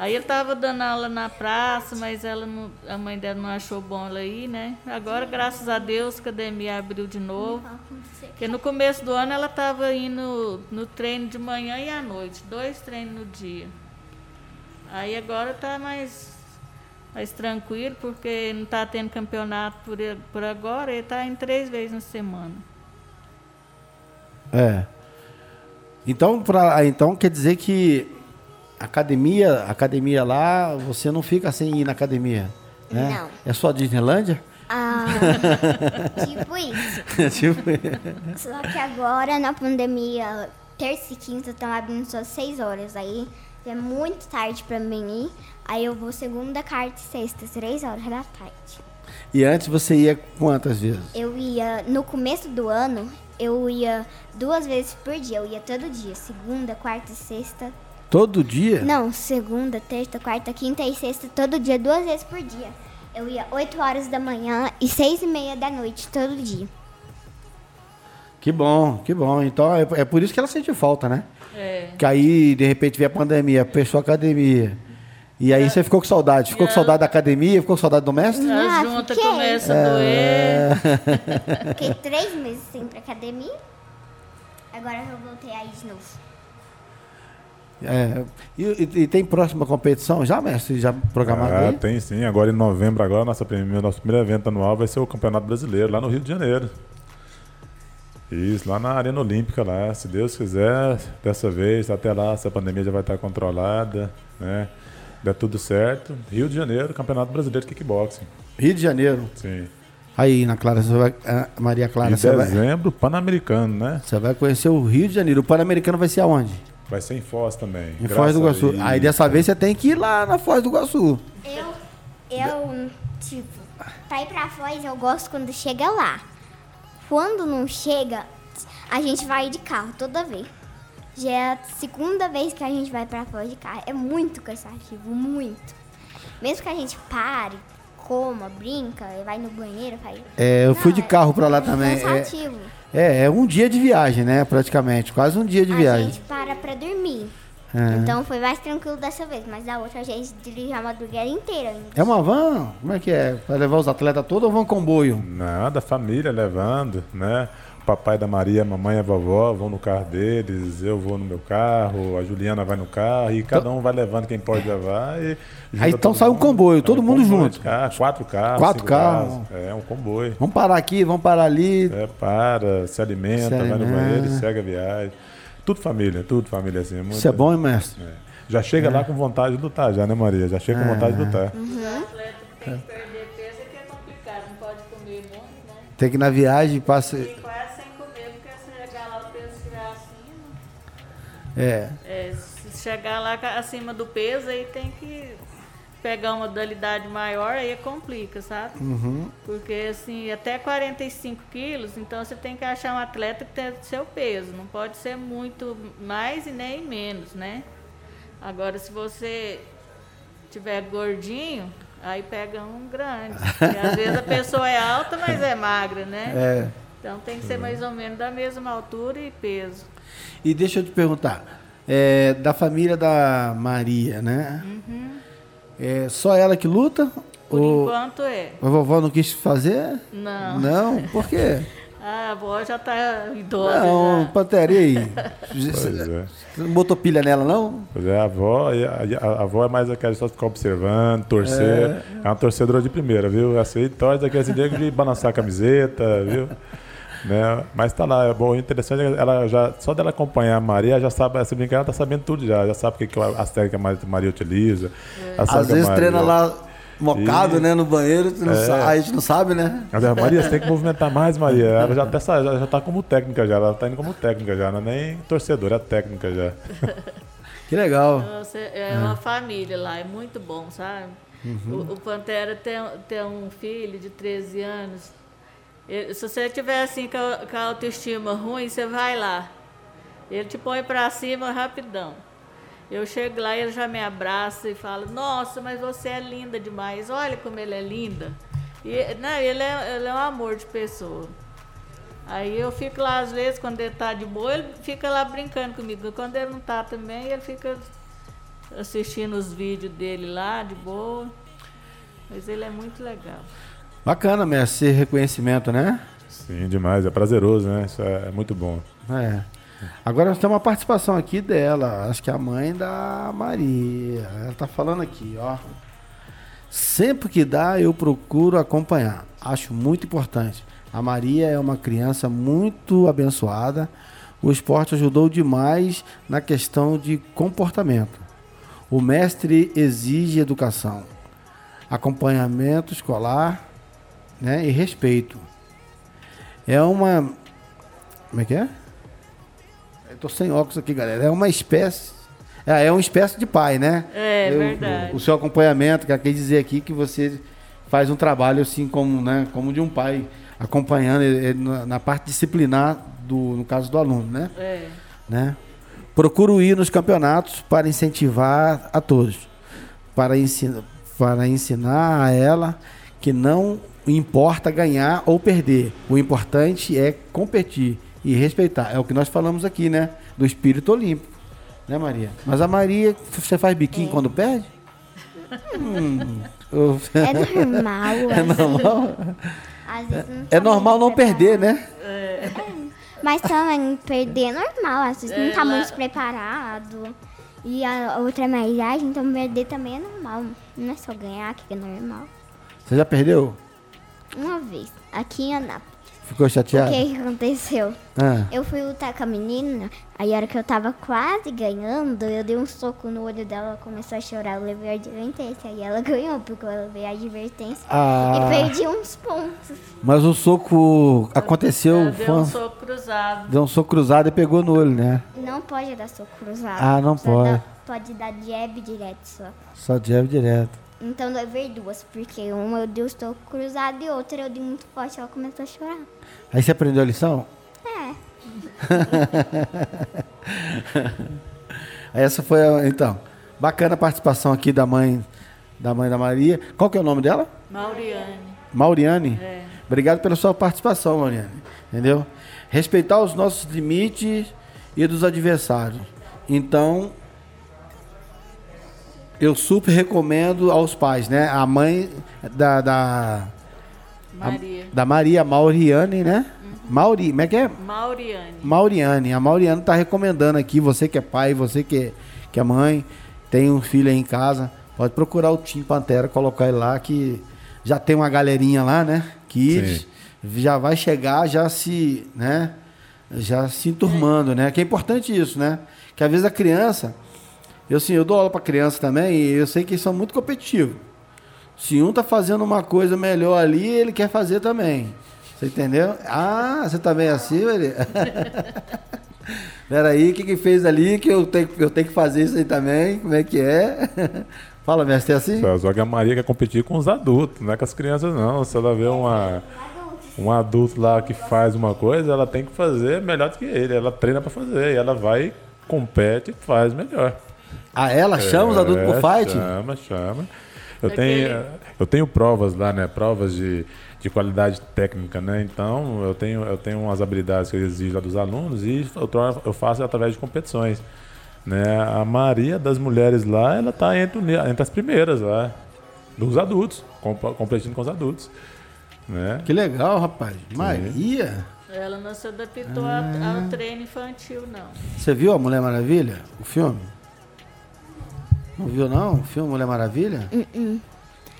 E: Aí eu tava dando aula na praça, mas ela não, a mãe dela não achou bom ela ir, né? Agora, graças a Deus, a academia abriu de novo. Porque no começo do ano ela tava indo no treino de manhã e à noite, dois treinos no dia. Aí agora tá mais, mais tranquilo, porque não tá tendo campeonato por, por agora, ele tá em três vezes na semana.
B: É. Então, pra, então quer dizer que academia, academia lá, você não fica sem ir na academia, né?
C: Não.
B: É só Disneylândia?
C: Ah, tipo isso.
B: tipo.
C: Só que agora, na pandemia, terça e quinta estão abrindo só seis horas. Aí é muito tarde para mim ir. Aí eu vou segunda, quarta e sexta, três horas da tarde.
B: E antes você ia quantas vezes?
C: Eu ia, no começo do ano, eu ia duas vezes por dia. Eu ia todo dia, segunda, quarta e sexta.
B: Todo dia?
C: Não, segunda, terça, quarta, quinta e sexta, todo dia, duas vezes por dia. Eu ia 8 horas da manhã e 6 e meia da noite, todo dia.
B: Que bom, que bom. Então é, é por isso que ela sente falta, né?
E: É.
B: Que aí, de repente, veio a pandemia, fechou a academia. E aí você ficou com saudade. Ficou com saudade da academia? Ficou com saudade do mestre?
C: Ah,
E: junta
C: fiquei.
E: começa a doer.
C: Fiquei três meses sem ir pra academia. Agora eu voltei aí de novo.
B: É. E, e- tem próxima competição já, mestre? Já programado
D: Ah,
B: aí?
D: tem sim. Agora em novembro, agora, nossa primeira, nosso primeiro evento anual vai ser o Campeonato Brasileiro, lá no Rio de Janeiro. Isso, lá na Arena Olímpica lá. Se Deus quiser, dessa vez, até lá, essa pandemia já vai estar controlada, né? Der tudo certo. Rio de Janeiro, Campeonato Brasileiro de Kickboxing.
B: Rio de Janeiro.
D: Sim.
B: Aí, na Clara, você vai, ah, Maria Clara,
D: em
B: você vai,
D: dezembro, Pan-Americano, né?
B: você vai conhecer o Rio de Janeiro. O Pan-Americano vai ser aonde?
D: Vai ser em Foz também.
B: Em
D: graças
B: Foz do Iguaçu. Aí dessa vez você tem que ir lá na Foz do Iguaçu.
C: Eu, eu, tipo, pra ir pra Foz eu gosto quando chega lá. Quando não chega, a gente vai de carro toda vez. Já é a segunda vez que a gente vai pra Foz de carro. É muito cansativo, muito. Mesmo que a gente pare, coma, brinca, e vai no banheiro, faz...
B: É, eu fui
C: Não,
B: de
C: é
B: carro pra lá também. É,
C: Cansativo.
B: é, é um dia de viagem, né? Praticamente. Quase um dia de
C: A
B: viagem.
C: gente para pra dormir.
B: É.
C: Então foi mais tranquilo dessa vez, mas da outra a gente dirige a madrugada inteira ainda.
B: É uma van? Como é que é? Vai levar os atletas todos ou vão comboio?
D: Nada, a família levando, né? Papai da Maria, a mamãe e a vovó vão no carro deles, eu vou no meu carro, a Juliana vai no carro e cada um vai levando quem pode levar. E
B: Aí então sai um comboio,
D: É
B: todo
D: um
B: mundo
D: comboio
B: junto.
D: de carro, quatro carros.
B: Quatro
D: cinco
B: carros.
D: É um comboio.
B: Vamos parar aqui, vamos parar ali.
D: É, para, se alimenta,
B: Se
D: vai no
B: alimenta.
D: banheiro segue a viagem. Tudo família, tudo família assim. muito-
B: Isso é bom, hein, mestre?
D: É. Já chega lá com vontade de lutar, já, né, Maria? Já chega com vontade de lutar.
E: O atleta tem que perder peso é que é complicado, não pode comer muito, né?
B: Tem que ir na viagem, passa. É.
E: É, se chegar lá acima do peso, aí tem que pegar uma modalidade maior, aí complica, sabe? Porque assim, até 45 quilos, então você tem que achar um atleta que tenha seu peso. Não pode ser muito mais e nem menos, né? Agora, se você tiver gordinho, aí pega um grande. E às vezes a pessoa é alta, mas é magra, né?
B: É.
E: Então tem que ser mais ou menos da mesma altura e peso.
B: E deixa eu te perguntar, é, da família da Maria, né? É só ela que luta?
E: Por
B: ou
E: enquanto é.
B: a vovó não quis fazer?
E: Não.
B: Não? Por quê?
E: Ah, a avó já tá idosa.
B: Não,
E: já.
B: Pantera, e aí?
D: Pois é.
B: Você não botou pilha nela, não?
D: Pois é, a avó, a, a- a avó é mais aquela só ficar observando, torcer. É. uma torcedora de primeira, viu? Essa aí torce dia de balançar a camiseta, viu? Né? Mas tá lá, é bom, interessante, ela já, só dela acompanhar a Maria, já sabe, se brincar, ela tá sabendo tudo já, já sabe o que, que as técnicas que a Maria utiliza. sabe
B: Às
D: a
B: vezes
D: Maria-
B: treina lá mocado,
D: E-
B: né, no banheiro,
D: É.
B: a gente não sabe, né?
D: Mas a Maria, você tem que movimentar mais, Maria. Ela já, até sa- já, já tá como técnica já, ela tá indo como técnica já, não é nem torcedora, é técnica já.
B: Que legal.
E: Nossa, é uma família lá, é muito bom, sabe?
B: Uhum.
E: O, o Pantera tem, tem um filho de 13 anos. Se você tiver assim com a, com a autoestima ruim, você vai lá. Ele te põe pra cima rapidão. Eu chego lá ele já me abraça e fala, nossa, mas você é linda demais, olha como ele é linda. E, não, ele, é, ele é um amor de pessoa. Aí eu fico lá, às vezes, quando ele tá de boa, ele fica lá brincando comigo. Quando ele não tá também, ele fica assistindo os vídeos dele lá, de boa. Mas ele é muito legal.
B: Bacana, mestre, esse reconhecimento, né?
D: Sim, demais, é prazeroso, né? Isso é, é muito bom.
B: É. Agora nós temos uma participação aqui dela, acho que é a mãe da Maria. Ela tá falando aqui, ó. Sempre que dá, eu procuro acompanhar. Acho muito importante. A Maria é uma criança muito abençoada. O esporte ajudou demais na questão de comportamento. O mestre exige educação, acompanhamento escolar né, e respeito. É uma. Como é que é? Eu tô sem óculos aqui, galera. É uma espécie. É, é uma espécie de pai, né?
E: É,
B: Eu-
E: verdade.
B: O seu acompanhamento, que quer dizer aqui que você faz um trabalho assim como, né, como de um pai, acompanhando ele- na, na parte disciplinar do, no caso do aluno, né?
E: É.
B: né? Procuro ir nos campeonatos para incentivar a todos, para, ensinar para ensinar a ela que não importa ganhar ou perder, o importante é competir e respeitar. É o que nós falamos aqui, né? Do espírito olímpico. Né, Maria? Mas a Maria, você faz biquinho é. quando perde?
C: hum, É normal.
B: É normal? é normal não perder, né? É.
C: Mas também perder é normal, às vezes é, não tá muito preparado. E a outra é mais ágil, então perder também é normal. Não é só ganhar que é normal.
B: Você já perdeu?
C: Uma vez, aqui em Anápolis.
B: Ficou chateado?
C: O que aconteceu? Ah. Eu fui lutar com a menina, aí a hora que eu tava quase ganhando, eu dei um soco no olho dela, ela começou a chorar, eu levei a advertência, aí ela ganhou, porque eu levei a advertência ah. e perdi uns pontos.
B: Mas o soco aconteceu...
E: Deu um soco cruzado.
B: Deu um soco cruzado e pegou no olho, né?
C: Não pode dar soco cruzado.
B: Ah, não pode. Dá,
C: pode dar jab direto só.
B: Só jab direto.
C: Então levei duas, porque uma eu dei o soco cruzado e outra eu dei muito forte, ela começou a chorar.
B: Aí você aprendeu a lição?
C: É.
B: Essa foi a, então. Bacana a participação aqui da mãe da mãe da Maria. Qual que é o nome dela?
E: Mauriane.
B: Mauriane?
E: É.
B: Obrigado pela sua participação, Mauriane. Entendeu? Respeitar os nossos limites e dos adversários. Então, eu super recomendo aos pais, né? A mãe da, da
E: Maria.
B: A, da Maria Mauriane, né? Uhum. Mauri, como é que é?
E: Mauriane.
B: Mauriane. A Mauriane está recomendando aqui, você que é pai, você que é, que é mãe, tem um filho aí em casa, pode procurar o Tim Pantera, colocar ele lá, que já tem uma galerinha lá, né? Que já vai chegar, já se, né? Já se enturmando, né? Que é importante isso, né? Que às vezes a criança, eu sim, eu dou aula para criança também, e eu sei que eles são muito competitivos. Se um tá fazendo uma coisa melhor ali, ele quer fazer também. Você entendeu? Ah, você tá é assim, velho? Peraí, o que, que fez ali que eu tenho, eu tenho que fazer isso aí também? Como é que é? Fala, mestre, é assim?
D: Só que a Maria quer competir com os adultos, não é com as crianças, não. Se ela vê uma, um adulto lá que faz uma coisa, ela tem que fazer melhor do que ele. Ela treina para fazer e ela vai, compete e faz melhor.
B: Ah, ela chama é, os adultos pro fight?
D: Chama, chama. Eu tenho, eu tenho provas lá, né? Provas de, de qualidade técnica, né? Então, eu tenho, eu tenho umas habilidades que eu exijo lá dos alunos e eu, eu faço através de competições. Né? A maioria das mulheres lá, ela está entre, entre as primeiras lá, dos adultos, competindo com os adultos. Né?
B: Que legal, rapaz. Sim. Maria?
E: Ela não se adaptou ah. ao treino infantil, não.
B: Você viu a Mulher Maravilha, o filme? Não viu não? O filme Mulher Maravilha?
C: Uh -uh.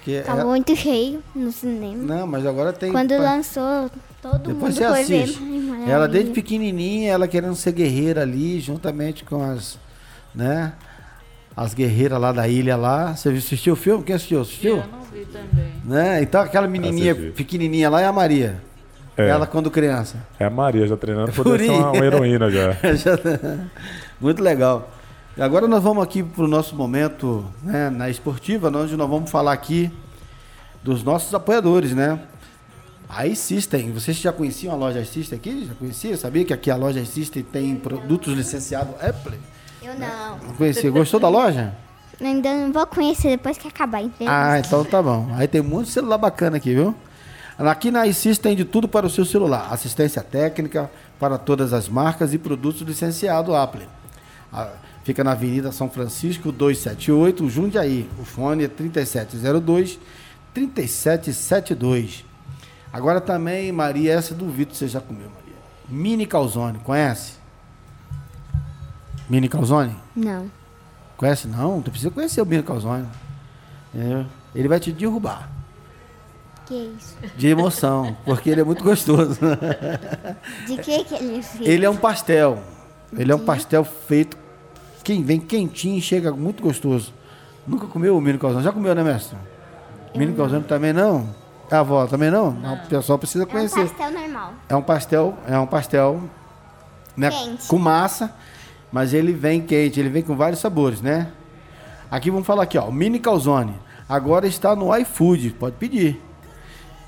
C: Que tá ela... muito cheio no cinema.
B: Não, mas agora tem.
C: Quando pra... lançou, todo Depois mundo foi ver.
B: Ela desde pequenininha, ela querendo ser guerreira ali, juntamente com as, né? As guerreiras lá da ilha lá. Você assistiu o filme? Quem assistiu? Assistiu?
E: Eu não vi também.
B: Né? Então aquela menininha pequenininha lá é a Maria. É. Ela quando criança.
D: É a Maria já treinando para ser uma, uma heroína já. já.
B: Muito legal. Agora nós vamos aqui para o nosso momento né, na esportiva, onde nós vamos falar aqui dos nossos apoiadores, né? A System, vocês já conheciam a loja System aqui? Já conhecia? Sabia que aqui a loja System tem produtos licenciados Apple?
C: Eu não.
B: Não conhecia. Gostou da loja?
C: Ainda não vou conhecer depois que acabar, entendeu?
B: Ah, então tá bom. Aí tem muito celular bacana aqui, viu? Aqui na iSys tem de tudo para o seu celular. Assistência técnica para todas as marcas e produtos licenciados Apple. Fica na Avenida São Francisco 278, Jundiaí. O fone é 3702 3772. Agora também, Maria, essa duvido que você já comeu, Maria. Mini calzone, conhece? Mini calzone?
C: Não.
B: Conhece não? Tu precisa conhecer o mini calzone. É, ele vai te derrubar.
C: Que isso?
B: De emoção, porque ele é muito gostoso.
C: De que, que ele é feito?
B: Ele é um pastel. Ele é um pastel feito quem vem quentinho chega muito gostoso. Nunca comeu o milho calzone? Já comeu, né, mestre? Eu milho calzone também não? A avó também não? não? O pessoal precisa conhecer. É um
C: pastel normal.
B: É um pastel, é um pastel né,
C: quente.
B: com massa, mas ele vem quente, ele vem com vários sabores, né? Aqui vamos falar aqui, ó, mini calzone. Agora está no iFood, pode pedir.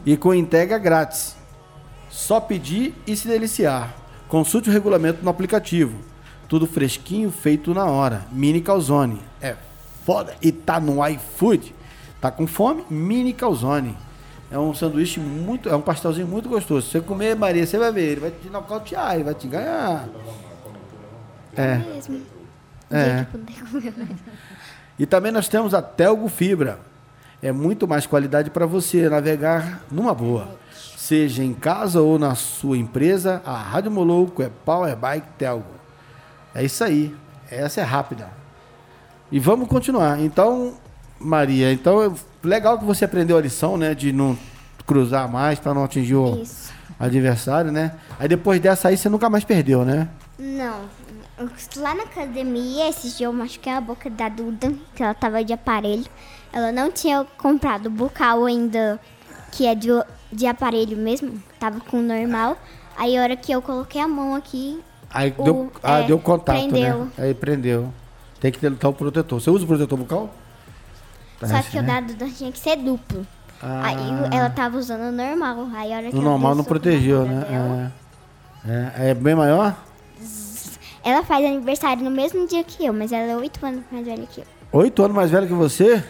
B: E com entrega grátis. Só pedir e se deliciar. Consulte o regulamento no aplicativo. Tudo fresquinho, feito na hora. Mini Calzone. É foda. E tá no iFood. Tá com fome? Mini Calzone. É um sanduíche muito. É um pastelzinho muito gostoso. Se você comer, Maria, você vai ver. Ele vai te nocautear, ele vai te ganhar. É.
C: Mesmo.
B: É. E também nós temos a Telgo Fibra. É muito mais qualidade para você navegar numa boa. Seja em casa ou na sua empresa, a Rádio Moloco é Power Bike Telgo. É isso aí. Essa é rápida. E vamos continuar. Então, Maria, então legal que você aprendeu a lição, né, de não cruzar mais para não atingir o
C: Isso.
B: adversário, né? Aí depois dessa aí você nunca mais perdeu, né?
C: Não. Lá na academia, esses dias eu machuquei a boca da Duda, que ela tava de aparelho. Ela não tinha comprado o bucal ainda, que é de, de aparelho mesmo. Tava com o normal. Aí a hora que eu coloquei a mão aqui,
B: Aí
C: O-
B: deu, ah,
C: é,
B: deu contato,
C: prendeu.
B: né? Aí prendeu. Tem que ter então, o protetor. Você usa o protetor bucal? Tá
C: só
B: resto,
C: que o
B: né?
C: da Duda tinha que ser duplo.
B: Ah.
C: Aí ela tava usando o normal. Aí a hora que ela
B: normal não protegeu, né?
C: dela,
B: É. É, é bem maior?
C: Ela faz aniversário no mesmo dia que eu, mas ela é oito anos mais velha que eu.
B: Oito anos mais velho que você?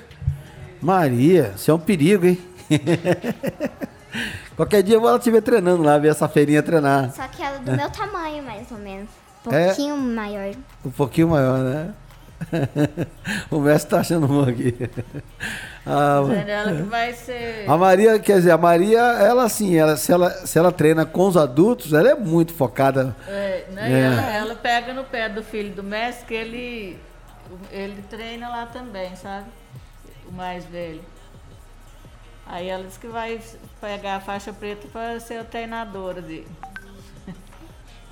B: Maria, você é um perigo, hein? Qualquer dia eu vou ela te ver treinando lá, ver essa feirinha treinar.
C: Só do meu tamanho, mais ou menos. Um
B: É?
C: pouquinho maior.
B: Um pouquinho maior, né? o mestre tá achando bom aqui. Ah,
E: Dizendo ela que vai ser.
B: A Maria, quer dizer, a Maria, ela assim, ela, se, ela, se ela treina com os adultos, ela é muito focada.
E: É, né,
B: É.
E: Ela, ela pega no pé do filho do mestre, que ele, ele treina lá também, sabe? O mais velho. Aí ela disse que vai pegar a faixa preta para ser a treinadora dele.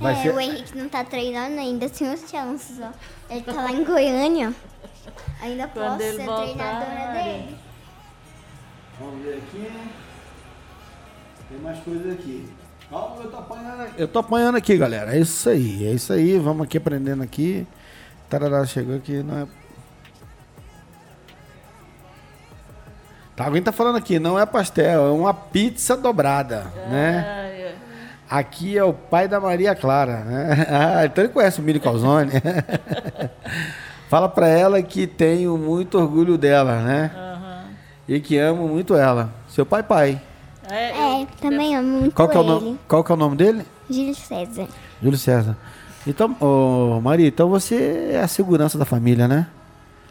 B: Vai
C: é,
B: ser-
C: o Henrique não tá treinando ainda, tem os chances, ó. Ele tá lá em Goiânia. Ainda
E: Quando
C: posso ser
E: voltar,
C: treinadora
E: Maria.
C: dele.
B: Vamos ver aqui. Tem mais coisas aqui. Calma, eu tô apanhando aqui. Eu tô apanhando aqui, galera. É isso aí, é isso aí. Vamos aqui aprendendo aqui. Tarará, chegou aqui, não é... Tá, alguém tá falando aqui, não é pastel, é uma pizza dobrada, né?
E: Ah, é.
B: Aqui é o pai da Maria Clara, né? Ah, então ele conhece o Mini Calzone. Fala pra ela que tenho muito orgulho dela, né?
E: Aham.
B: E que amo muito ela. Seu pai, pai.
E: É,
C: É, também amo muito
B: Qual que, é o
C: ele.
B: nome, qual que é o nome dele?
C: Júlio César.
B: Júlio César. Então, ô, Maria, então você é a segurança da família, né?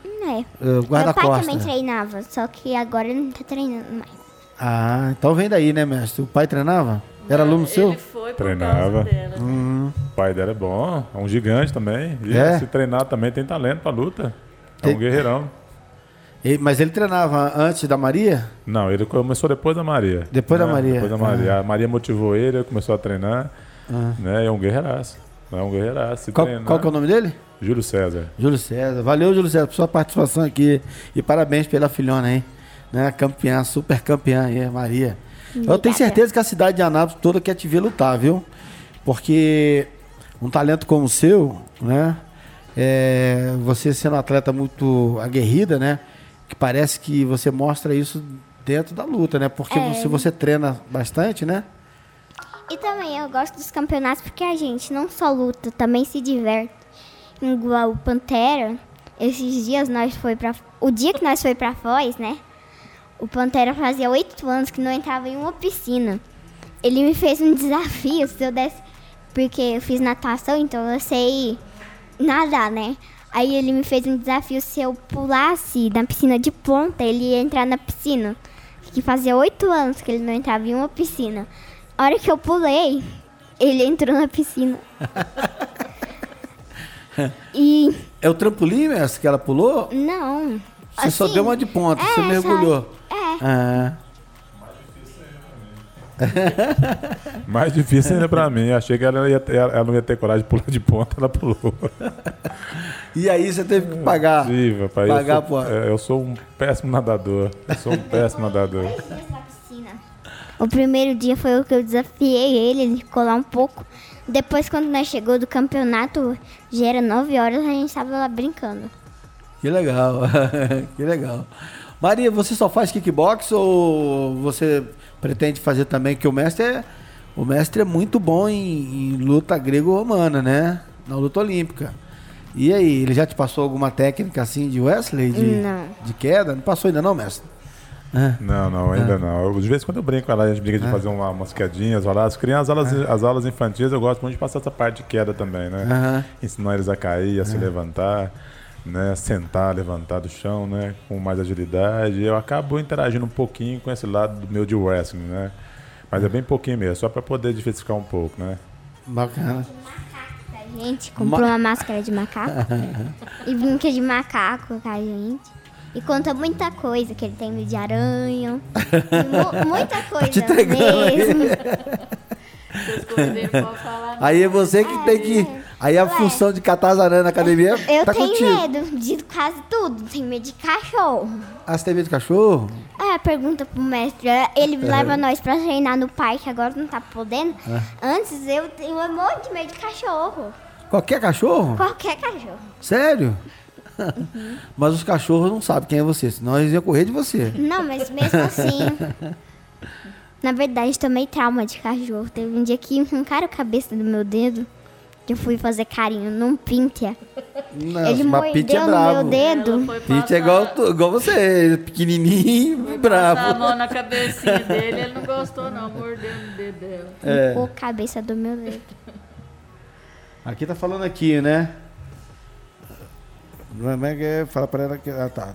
C: É.
B: Eh,
C: Meu pai também treinava, só que agora ele não tá treinando mais.
B: Ah, então vem daí, né, mestre? O pai treinava? Era aluno
E: ele
B: seu?
E: foi por
D: Treinava.
E: causa dela.
B: Hum.
D: O pai dela é bom, é um gigante também. E
B: É?
D: se treinar também tem talento pra luta. É
B: Tem-
D: um guerreirão.
B: E- mas ele treinava antes da Maria?
D: Não, ele começou depois da Maria.
B: Depois da
D: né?
B: Maria.
D: Depois da Maria. A Maria motivou ele, ele começou a treinar.
B: Ah.
D: Né? É um guerreiraço. É um guerreiraço. Se
B: Qual,
D: treinar-
B: qual que é o nome dele?
D: Júlio César.
B: Júlio César. Valeu, Júlio César, por sua participação aqui. E parabéns pela filhona, hein? Né? Campeã, super campeã aí, Maria. Eu tenho certeza que a cidade de Anápolis toda quer te ver lutar, viu? Porque um talento como o seu, né? É, você sendo atleta muito aguerrida, né? Que parece que você mostra isso dentro da luta, né? Porque
C: É.
B: se você treina bastante, né?
C: E também eu gosto dos campeonatos porque a gente não só luta, também se diverte. Igual o Pantera, esses dias nós foi pra. O dia que nós foi pra Foz, né? O Pantera fazia oito anos que não entrava em uma piscina. Ele me fez um desafio, se eu desse. Porque eu fiz natação, então eu sei nadar, né? Aí ele me fez um desafio se eu pulasse na piscina de ponta, ele ia entrar na piscina. Que fazia oito anos que ele não entrava em uma piscina. A hora que eu pulei, ele entrou na piscina. e
B: É o trampolim, mestre, que ela pulou?
C: não.
B: Você só
C: assim,
B: deu uma de ponta, você
C: é,
B: mergulhou.
C: É.
B: Ah.
D: Mais difícil ainda pra mim. Achei que ela, ia ter- ela não ia ter coragem de pular de ponta, ela pulou.
B: E aí você teve que pagar.
D: Sim, papai,
B: Pagar,
D: eu,
B: pô.
D: sou, é, eu sou um péssimo nadador. Eu sou um péssimo nadador.
C: O primeiro dia foi o que eu desafiei ele, ele ficou lá um pouco. Depois, quando nós chegou do campeonato, já era 9 horas, a gente tava lá brincando.
B: Que legal, que legal. Maria, você só faz kickbox ou você pretende fazer também? Que o mestre é, o mestre é muito bom em, em luta grego-romana, né? Na luta olímpica. E aí, ele já te passou alguma técnica assim de Wesley? De,
C: Não.
B: De queda? Não passou ainda não, mestre?
D: É. Não, não, ainda é. não. de vez em quando eu brinco com ela, a gente brinca de é. fazer uma, umas quedinhas, olha as crianças, aulas, é. as aulas infantis, eu gosto muito de passar essa parte de queda também, né? Ensinar eles a cair, a se levantar, né? Sentar, levantar do chão, né? Com mais agilidade. Eu acabo interagindo um pouquinho com esse lado do meu de wrestling, né? Mas é bem pouquinho mesmo, só para poder diversificar um pouco, né?
B: Bacana.
C: A gente comprou Ma uma máscara de macaco e brinca de macaco com a gente. E conta muita coisa, que ele tem medo de aranha. mu muita coisa te mesmo.
B: Aí é você que é, tem que. Aí a Ué. função de catar as aranhas na academia.
C: Eu
B: tá
C: tenho
B: contigo.
C: medo de quase tudo. Tenho medo de cachorro.
B: Ah, você tem medo de cachorro?
C: É, pergunta pro mestre. Ele é. leva nós pra treinar no parque, agora não tá podendo. É. Antes eu tenho um monte de medo de cachorro.
B: Qualquer cachorro?
C: Qualquer cachorro.
B: Sério? Uhum. Mas os cachorros não sabem quem é você, senão eles iam correr de você.
C: Não, mas mesmo assim. na verdade, tomei trauma de cachorro. Teve um dia que arrancaram a cabeça do meu dedo. Que eu fui fazer carinho num pinter.
B: Nossa, Ele mordeu é no meu dedo. Pinter é igual, igual você, pequenininho e bravo.
E: a mão na cabecinha dele, ele não gostou não, mordeu no dedo dela.
C: É. a cabeça do meu dedo.
B: Aqui tá falando aqui, né? Como é que é? Fala pra ela que. Ah, tá.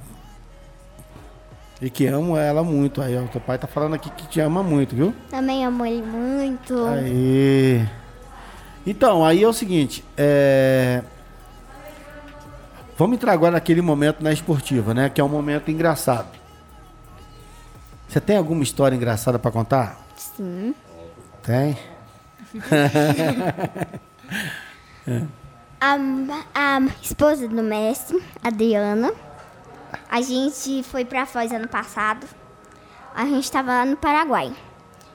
B: E que amo ela muito. Aí, o teu pai tá falando aqui que te ama muito, viu?
C: Também amo ele muito.
B: Aí. Então, aí é o seguinte. É... Vamos entrar agora naquele momento na esportiva, né? Que é um momento engraçado. Você tem alguma história engraçada para contar?
C: Sim.
B: Tem?
C: é. a, a esposa do mestre, Adriana, a gente foi pra Foz ano passado. A gente tava lá no Paraguai.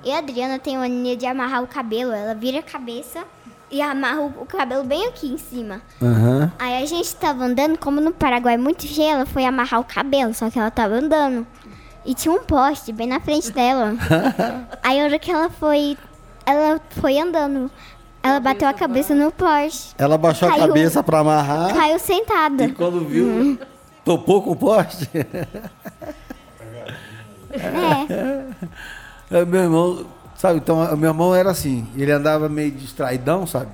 C: E a Adriana tem uma mania de amarrar o cabelo. Ela vira a cabeça e amarra o, cabelo bem aqui em cima.
B: Uhum.
C: Aí a gente tava andando, como no Paraguai é muito cheio, ela foi amarrar o cabelo, só que ela tava andando. E tinha um poste bem na frente dela. Aí a hora que ela foi. Ela foi andando. Ela bateu a cabeça no poste.
B: Ela baixou caiu, a cabeça pra amarrar.
C: Caiu sentada.
B: E quando viu, hum. topou com o poste.
C: É.
B: é. Meu irmão, sabe, então, meu irmão era assim, ele andava meio distraidão, sabe?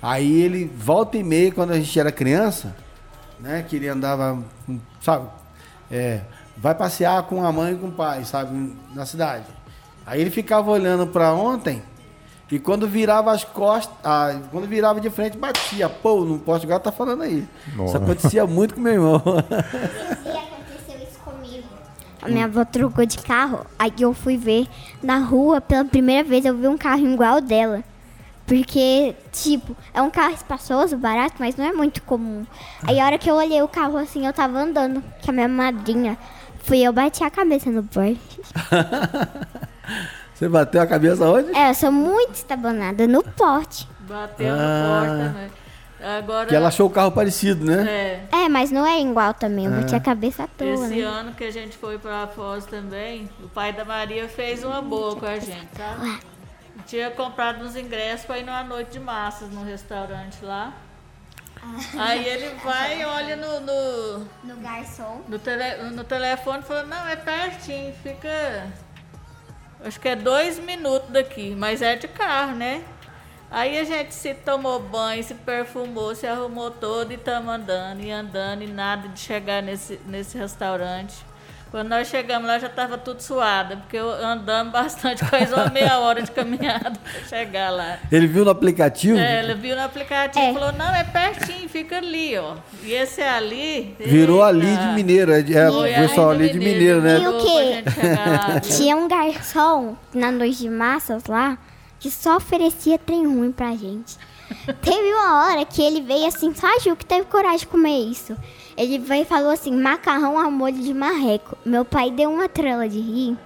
B: Aí ele, volta e meia, quando a gente era criança, né, que ele andava, sabe, é, vai passear com a mãe e com o pai, sabe, na cidade. Aí ele ficava olhando para ontem, e quando virava as costas, ah, quando virava de frente, batia. Pô, não posso igual tá falando aí. Nossa. Isso acontecia muito com meu irmão.
C: A minha avó trocou de carro, aí eu fui ver na rua, pela primeira vez eu vi um carro igual dela. Porque, tipo, é um carro espaçoso, barato, mas não é muito comum. Aí a hora que eu olhei o carro assim, eu tava andando, que a minha madrinha, fui eu bati a cabeça no porte.
B: Você bateu a cabeça onde?
C: É, eu sou muito estabanada no porte.
E: Bateu ah, no porte, né? Agora,
B: que ela achou o carro parecido,
C: né? É, é mas não é igual também. Eu ah. bati a cabeça toda.
E: Esse
C: né?
E: ano que a gente foi pra Foz também, o pai da Maria fez uma boa com a gente, tá? Tinha comprado uns ingressos para ir numa noite de massas no restaurante lá. Ah. Aí ele vai e olha no, no.
C: No garçom.
E: No, tele, no telefone e fala: Não, é pertinho, fica Acho que é dois minutos daqui, mas é de carro, né? Aí a gente se tomou banho, se perfumou, se arrumou todo e estamos andando e andando e nada de chegar nesse, nesse restaurante. Quando nós chegamos lá já estava tudo suada, porque andamos bastante, quase uma meia hora de caminhada para chegar lá.
B: Ele viu no aplicativo?
E: É, ele viu no aplicativo e é. falou, não, é pertinho, fica ali, ó. E esse ali...
B: Virou eita. ali de mineiro, é, é pessoal ali de mineiro, né?
C: E o quê? Tinha um garçom na noite de massas lá, que só oferecia trem ruim pra gente. Teve uma hora que ele veio assim, só a Ju que teve coragem de comer isso. Ele veio e falou assim, macarrão a molho de marreco. Meu pai deu uma trela de rir.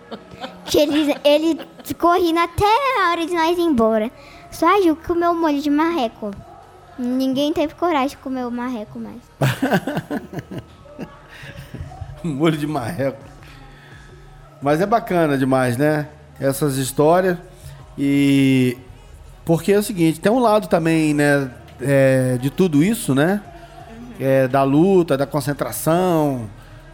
C: Que ele, ele ficou rindo até a hora de nós ir embora. Só a Ju comeu molho de marreco. Ninguém teve coragem de comer o marreco mais.
B: molho de marreco. Mas é bacana demais, né? Essas histórias. E. Porque é o seguinte, tem um lado também, né? É, de tudo isso, né? é, da luta, da concentração,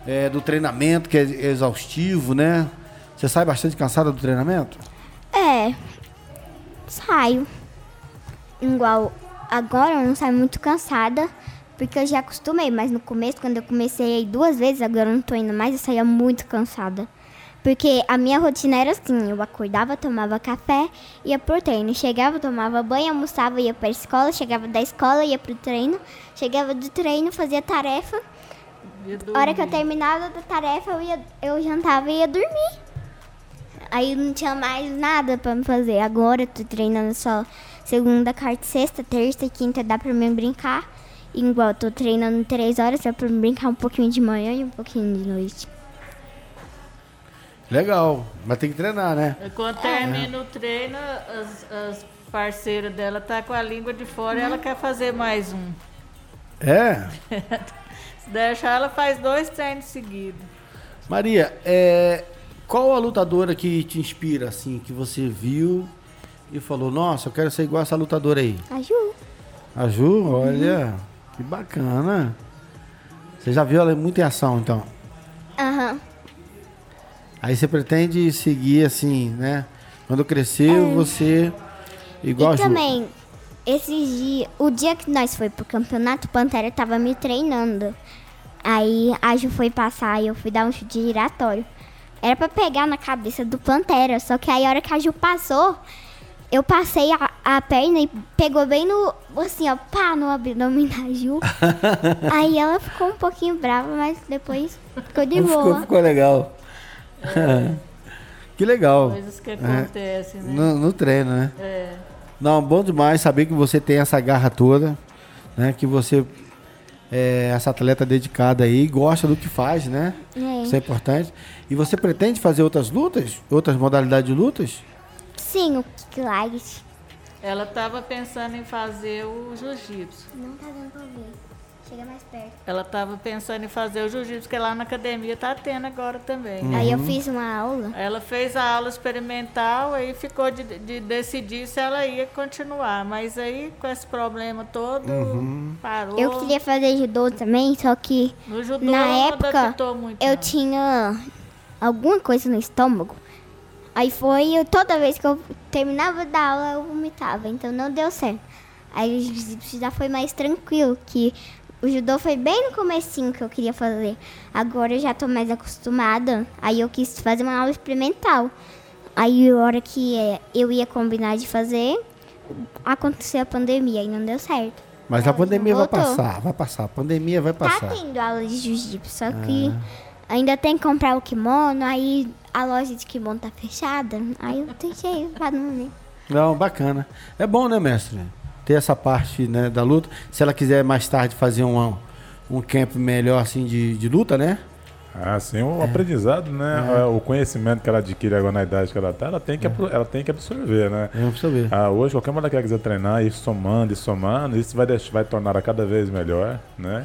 B: é, do treinamento, que é exaustivo, né? Você sai bastante cansada do treinamento?
C: É, saio. Igual agora eu não saio muito cansada, porque eu já acostumei, mas no começo, quando eu comecei duas vezes, agora eu não tô indo mais, eu saía muito cansada. Porque a minha rotina era assim, eu acordava, tomava café, ia pro treino. Chegava, tomava banho, almoçava, ia pra escola, chegava da escola, ia pro treino. Chegava do treino, fazia tarefa. A hora que eu terminava da tarefa, eu, ia, eu jantava e ia dormir. Aí não tinha mais nada pra me fazer. Agora eu tô treinando só segunda, quarta, sexta, terça e quinta, dá pra mim brincar. Igual eu tô treinando três horas, dá pra brincar um pouquinho de manhã e um pouquinho de noite.
B: Legal, mas tem que treinar, né?
E: Quando termina o treino, as, as parceiras dela tá com a língua de fora e ela quer fazer mais um.
B: É?
E: Se deixar, ela faz dois treinos seguidos.
B: Maria, é, qual a lutadora que te inspira, assim, que você viu e falou, nossa, eu quero ser igual essa lutadora aí?
C: A Ju.
B: A Ju, olha, que bacana. Você já viu ela muito em ação, então?
C: Aham.
B: Aí você pretende seguir assim, né? Quando crescer, você igual
C: E também, esses dias, o dia que nós foi pro campeonato, o Pantera tava me treinando. Aí a Ju foi passar e eu fui dar um chute giratório. Era pra pegar na cabeça do Pantera, só que aí a hora que a Ju passou, eu passei a, a perna e pegou bem no, assim, ó, pá, no abdômen da Ju. aí ela ficou um pouquinho brava, mas depois ficou de
B: ficou,
C: boa.
B: ficou legal. que legal.
E: Coisas que acontecem, né?
B: No, no treino, né?
E: É.
B: Não, bom demais saber que você tem essa garra toda, né? Que você é essa atleta dedicada aí, gosta do que faz, né?
C: É.
B: Isso é importante. E você pretende fazer outras lutas? Outras modalidades de lutas?
C: Sim, o kicklight.
E: Ela estava pensando em fazer o jiu-jitsu.
C: Não tá dando pra ver. Chega mais perto.
E: Ela estava pensando em fazer o jiu-jitsu, que lá na academia tá tendo agora também.
B: Uhum.
C: Aí eu fiz uma aula.
E: Ela fez a aula experimental, aí ficou de, de decidir se ela ia continuar. Mas aí, com esse problema todo,
B: Uhum.
E: parou.
C: Eu queria fazer judô também, só que
E: No judô
C: na época
E: muito,
C: eu
E: não.
C: tinha alguma coisa no estômago. Aí foi, eu, toda vez que eu terminava da aula eu vomitava, então não deu certo. Aí o jiu-jitsu já foi mais tranquilo, que o judô foi bem no comecinho que eu queria fazer. Agora eu já tô mais acostumada, aí eu quis fazer uma aula experimental. Aí a hora que eh, eu ia combinar de fazer, aconteceu a pandemia e não deu certo.
B: Mas a pandemia vai passar, vai passar. A pandemia vai
C: Tá
B: passar.
C: tendo aula de jiu-jitsu, só que ainda tem que comprar o kimono, aí a loja de kimono tá fechada, aí eu deixei pra não ir.
B: Não, bacana. É bom, né, mestre? Ter essa parte né, da luta. Se ela quiser mais tarde fazer um, um camp melhor assim de, de luta, né?
D: Assim, o aprendizado, né? O conhecimento que ela adquire agora na idade que ela tá, ela tem que, apro- ela tem que absorver, né?
B: É, pra você ver.
D: Ah, hoje, qualquer mulher que quiser treinar, ir somando e somando, isso vai, deixar, vai tornar ela cada vez melhor, né?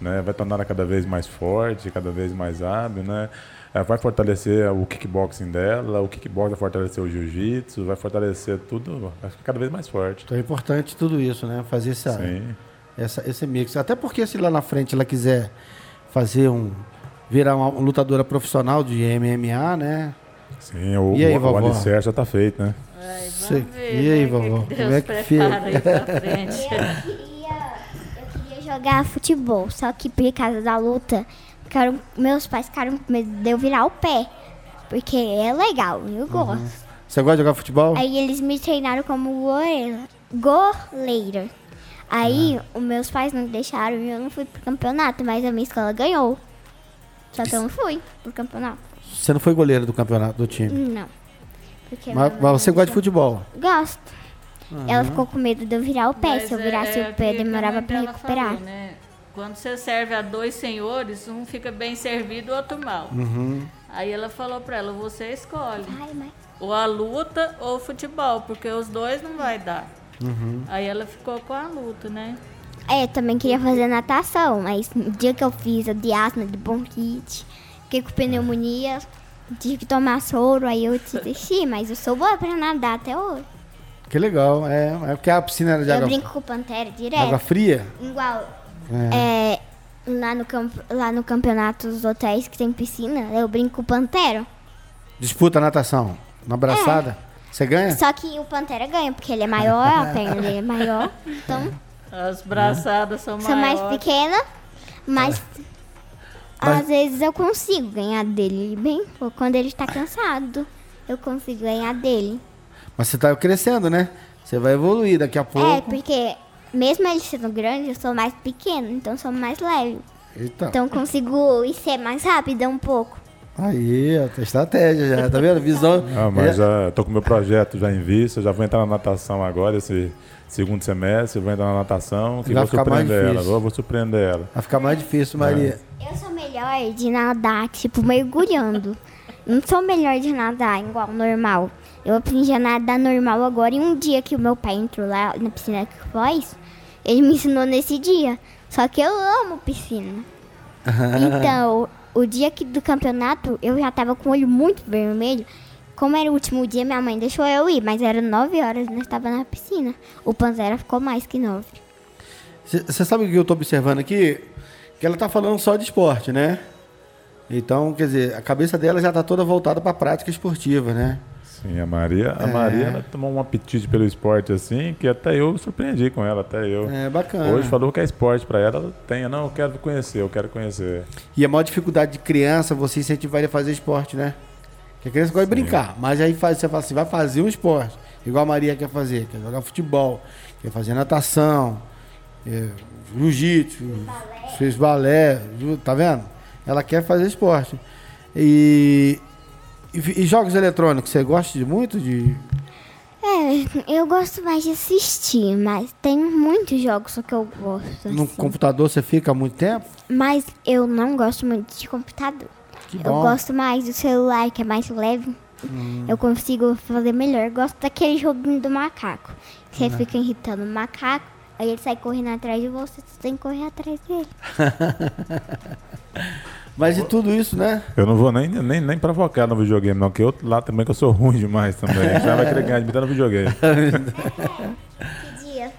D: né? Vai tornar ela cada vez mais forte, cada vez mais hábil, né? Ela vai fortalecer o kickboxing dela, o kickboxing vai fortalecer o jiu-jitsu, vai fortalecer tudo, vai ficar cada vez mais forte.
B: Então é importante tudo isso, né? Fazer essa,
D: Sim.
B: essa, esse mix. Até porque se lá na frente ela quiser fazer um. virar uma lutadora profissional de MMA, né?
D: Sim, o,
B: E aí,
D: o, o alicerce já tá feito, né?
E: Ai,
B: Cê-
E: ver,
B: e aí,
E: né,
B: vovó?
E: que
B: Como
E: Deus
B: é que
E: prepara
B: fica?
E: aí pra frente.
C: Eu queria, eu queria jogar futebol, só que por causa da luta, ficaram, meus pais ficaram com medo de eu virar o pé. Porque é legal, eu gosto.
B: Você gosta de jogar futebol?
C: Aí eles me treinaram como goleira. goleira. Aí os meus pais não deixaram e eu não fui pro campeonato, mas a minha escola ganhou. Só que eu não fui pro campeonato.
B: Você não foi goleiro do campeonato do time.
C: Não. Porque
B: Mas, mas você gosta de futebol.
C: Gosto. Ela ficou com medo de eu virar o pé.
E: Mas
C: Se eu
E: é-
C: virasse
E: é
C: o pé,
E: a
C: demorava pra recuperar.
E: falou, né? Quando você serve a dois senhores, um fica bem servido, o outro mal.
B: Uhum.
E: Aí ela falou pra ela, você escolhe.
C: Ai, mãe.
E: Ou a luta ou o futebol, porque os dois não vai dar.
B: Uhum.
E: Aí ela ficou com a luta, né?
C: É, eu também queria fazer natação, mas no dia que eu fiz a de asma, de bronquite, fiquei com pneumonia, tive que tomar soro, aí eu desisti, mas eu sou boa pra nadar até hoje.
B: Que legal. É, é porque a piscina era de
C: eu
B: água,
C: brinco com o Pantera
B: água
C: direto.
B: fria.
C: Igual. É, lá no, camp, lá no campeonato dos hotéis que tem piscina, eu brinco com o Pantera.
B: Disputa natação. Na braçada. Você ganha?
C: Só que o Pantera ganha, porque ele é maior, a perna dele é maior. Então,
E: As braçadas são
C: sou mais
E: maiores.
C: pequena, mas
B: Mas-
C: às vezes eu consigo ganhar dele bem. Ou quando ele está cansado, eu consigo ganhar dele.
B: Mas você tá crescendo, né? Você vai evoluir daqui a
C: É,
B: pouco.
C: porque mesmo ele sendo grande, eu sou mais pequena, então sou mais leve.
B: Eita.
C: Então consigo ir ser mais rápida um pouco.
B: Aí, tem estratégia já, tá vendo? Visão.
D: Ah, mas
B: É,
D: já tô com meu projeto já em vista, já vou entrar na natação agora, esse segundo semestre, vou entrar na natação, que
B: Vai
D: vou
B: ficar mais
D: surpreender ela,
B: difícil.
D: vou, vou surpreender ela.
B: Vai ficar mais difícil, Maria.
C: Eu sou melhor de nadar, tipo, mergulhando. Não sou melhor de nadar igual normal. Eu aprendi a nadar normal agora e um dia que o meu pai entrou lá na piscina que Foz, ele me ensinou nesse dia. Só que eu amo piscina. Então, o dia que do campeonato, eu já tava com o olho muito vermelho. Como era o último dia, minha mãe deixou eu ir, mas era 9 horas, nós estava na piscina. O Panzera ficou mais que 9.
B: Você sabe o que eu tô observando aqui? Que ela tá falando só de esporte, né? Então, quer dizer, a cabeça dela já tá toda voltada pra prática esportiva, né?
D: Sim, a Maria, a
B: É.
D: Maria ela tomou um apetite pelo esporte assim, que até eu surpreendi com ela, até eu.
B: É bacana.
D: Hoje falou que é esporte pra ela, ela tem, não, eu quero conhecer, eu quero conhecer.
B: E a maior dificuldade de criança, você incentivar ele a fazer esporte, né? Porque a criança gosta de brincar, mas aí faz, você fala assim, vai fazer um esporte, igual a Maria quer fazer, quer jogar futebol, quer fazer natação, é, jiu-jitsu, fez balé, tá vendo? Ela quer fazer esporte. E, e, e jogos eletrônicos, você gosta de muito de...
C: É, eu gosto mais de assistir, mas tem muitos jogos que eu gosto.
B: No
C: assim.
B: computador você fica muito tempo?
C: Mas eu não gosto muito de computador.
B: Que
C: Eu
B: bom.
C: gosto mais do celular, que é mais leve. Eu consigo fazer melhor. Eu gosto daquele joguinho do macaco. Você fica irritando o macaco, aí ele sai correndo atrás de você, você tem que correr atrás dele.
B: Mas de tudo isso, né?
D: Eu não vou nem, nem, nem provocar no videogame, não, que eu lá também que eu sou ruim demais também. Já vai querer ganhar de mim tá no videogame.
C: Que dia?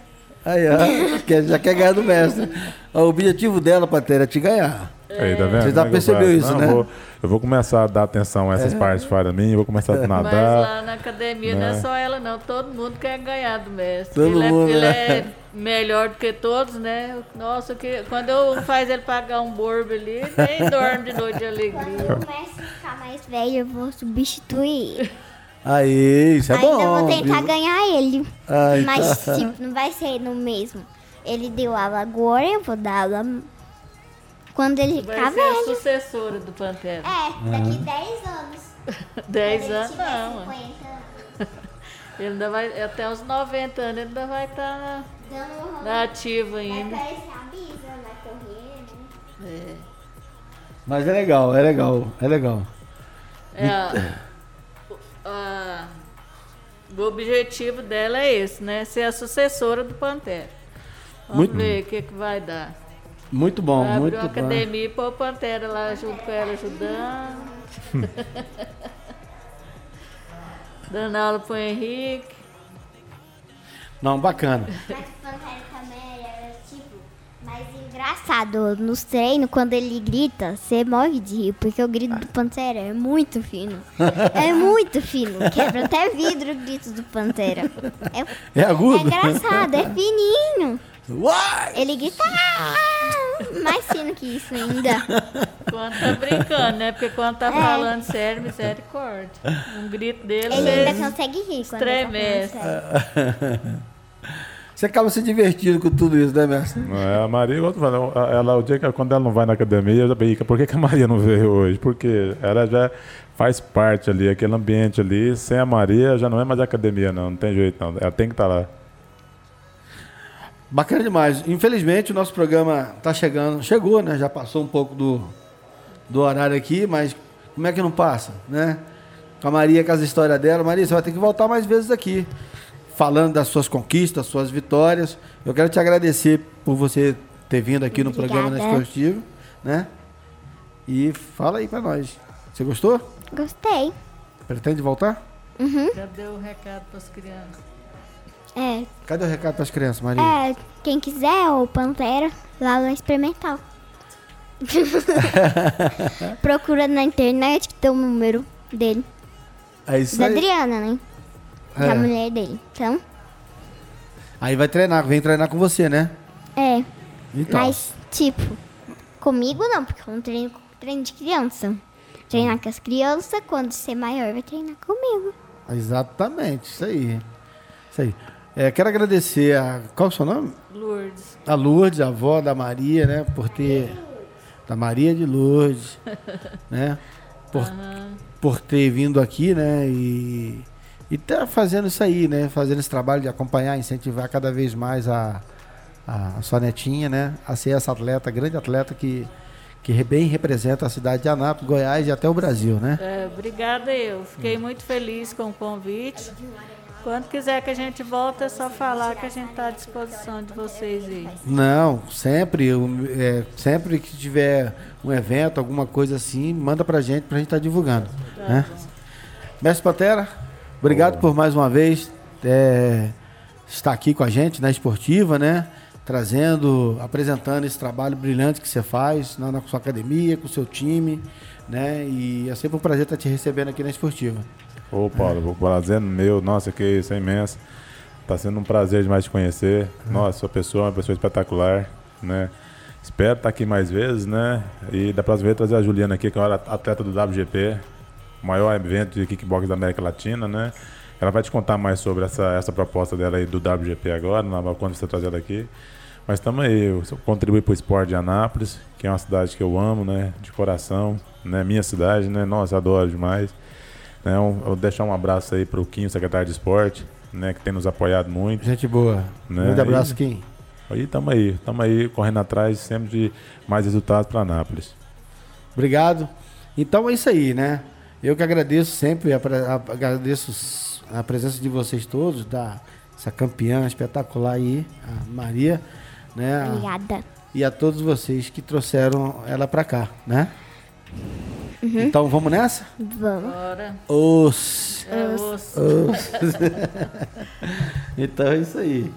B: Aí, ó, quer- já quer ganhar do mestre. O objetivo dela, Patera, é te ganhar.
D: Aí, tá vendo?
B: Você já
D: é
B: percebeu isso,
D: Não,
B: né?
D: Eu vou, eu vou começar a dar atenção a essas partes fora de mim, vou começar a
E: Mas
D: nadar.
E: lá na academia não é
D: né?
E: só ela, não. Todo mundo quer ganhar do mestre.
B: Todo
E: ele
B: mundo,
E: é, ele
B: né?
E: é melhor do que todos, né? Nossa, que, quando eu faz ele pagar um borbo ali, nem dorme de noite de
C: Quando
E: alegria.
C: eu começo a ficar mais velho, eu vou substituir.
B: Aí, isso é
C: Ainda
B: bom.
C: vou tentar
B: viu?
C: ganhar ele.
B: Ai,
C: Mas
B: tá.
C: tipo, não vai ser no mesmo. Ele deu aula agora, eu vou dar aula quando ele
E: Vai
C: ficar
E: ser a
C: velho.
E: sucessora do Pantera.
C: É, daqui 10 anos.
E: 10
C: Quando ele
E: anos não.
C: 50 anos.
E: Ele ainda vai, até os 90 anos, ele ainda vai estar
C: Dando um rolê.
E: na ativa
C: Vai
E: ainda.
C: a Bisa, vai correr, né?
B: Mas é legal, é legal, é legal.
E: É, a- a- o objetivo dela é esse, né? Ser a sucessora do Pantera. Vamos
B: Muito-
E: ver o que, que vai dar.
B: Muito bom,
E: Vai abrir
B: muito bom.
E: academia e pôr o Pantera lá junto com ela ajudando. Dando aula pro Henrique.
B: Não, bacana.
C: Era tipo engraçado. Nos treinos, quando ele grita, você morre de rir, porque o grito do Pantera é muito fino. É muito fino. Quebra até vidro o grito do Pantera. É,
B: É agudo?
C: é engraçado, é fininho.
B: Uai!
C: Ele grita "Ah!" Mais fino que isso ainda.
E: Quando tá brincando, né? Porque quando tá falando sério, misericórdia. Um grito dele,
C: Ele ainda consegue rir quando tá
E: estremece.
C: sério.
B: Você acaba se divertindo com tudo isso, né, mestre?
D: Não é, a Maria, igual tô falando, ela, o dia que quando ela não vai na academia, eu já brinco, por que, que a Maria não veio hoje? Porque ela já faz parte ali, aquele ambiente ali, sem a Maria já não é mais academia, não, não tem jeito não, ela tem que estar lá.
B: Bacana demais. Infelizmente, o nosso programa tá chegando. Chegou, né? Já passou um pouco do, do horário aqui, mas como é que não passa, né? Com a Maria, com as histórias dela. Maria, você vai ter que voltar mais vezes aqui. Falando das suas conquistas, suas vitórias. Eu quero te agradecer por você ter vindo aqui no programa
C: Obrigada.
B: Esportivo, né? E fala aí pra nós. Você gostou?
C: Gostei.
B: Pretende voltar?
E: Cadê o recado pras crianças?
C: É,
B: Cadê o recado pras crianças, Maria?
C: é, quem quiser, o Pantera, lá no Experimental. Procura na internet que tem o número dele.
B: É isso
C: da
B: aí.
C: Adriana, né?
B: É.
C: Da mulher dele. Então,
B: Aí vai treinar, vem treinar com você, né?
C: é.
B: Então.
C: Mas, tipo, comigo não, porque eu não treino treino de criança. Treinar com as crianças, quando ser maior, vai treinar comigo.
B: Exatamente, isso aí. Isso aí. É, quero agradecer a. Qual é o seu nome?
E: Lourdes.
B: A Lourdes, a avó da Maria, né? Por ter. Da Maria de Lourdes, né? Por, por ter vindo aqui, né? E. E tá fazendo isso aí, né? Fazendo esse trabalho de acompanhar, incentivar cada vez mais a, a sua netinha, né? A ser essa atleta, grande atleta que, que bem representa a cidade de Anápolis, Goiás e até o Brasil, né?
E: É, obrigada eu. Fiquei muito feliz com o convite. Quando quiser que a gente volte, é só falar que a gente está à disposição de vocês aí.
B: Não, sempre, é, sempre que tiver um evento, alguma coisa assim, manda pra gente, pra gente estar divulgando. Né? Mestre Pantera, obrigado por mais uma vez é, estar aqui com a gente na esportiva, né? Trazendo, apresentando esse trabalho brilhante que você faz na, na sua academia, com o seu time, né? E é sempre um prazer estar te recebendo aqui na esportiva.
D: Ô, Paulo, o prazer é meu, nossa, que isso, é imenso. Tá sendo um prazer demais te conhecer. Nossa, sua pessoa é uma pessoa espetacular, né? Espero estar aqui mais vezes, né? E da próxima vez trazer a Juliana aqui, que é uma atleta do WGP, maior evento de kickbox da América Latina, né? Ela vai te contar mais sobre essa, essa proposta dela aí do WGP agora, na, quando você trazer ela aqui. Mas estamos aí, eu contribuí para o esporte de Anápolis, que é uma cidade que eu amo, né? De coração, né? Minha cidade, né? Nossa, adoro demais. Né? Um, vou deixar um abraço aí para o Quinho, secretário de esporte, né? Que tem nos apoiado muito.
B: Gente boa.
D: Né?
B: Grande abraço,
D: E-
B: Kim.
D: Aí estamos aí, estamos aí correndo atrás sempre de mais resultados para Anápolis.
B: Obrigado. Então é isso aí, né? Eu que agradeço sempre, a, pre- a- agradeço a presença de vocês todos, da essa campeã espetacular aí, a Maria, né?
C: Obrigada.
B: e a todos vocês que trouxeram ela pra cá, né? Então vamos nessa?
C: Vamos.
E: Bora.
B: Os.
E: É osso.
B: Então é isso aí.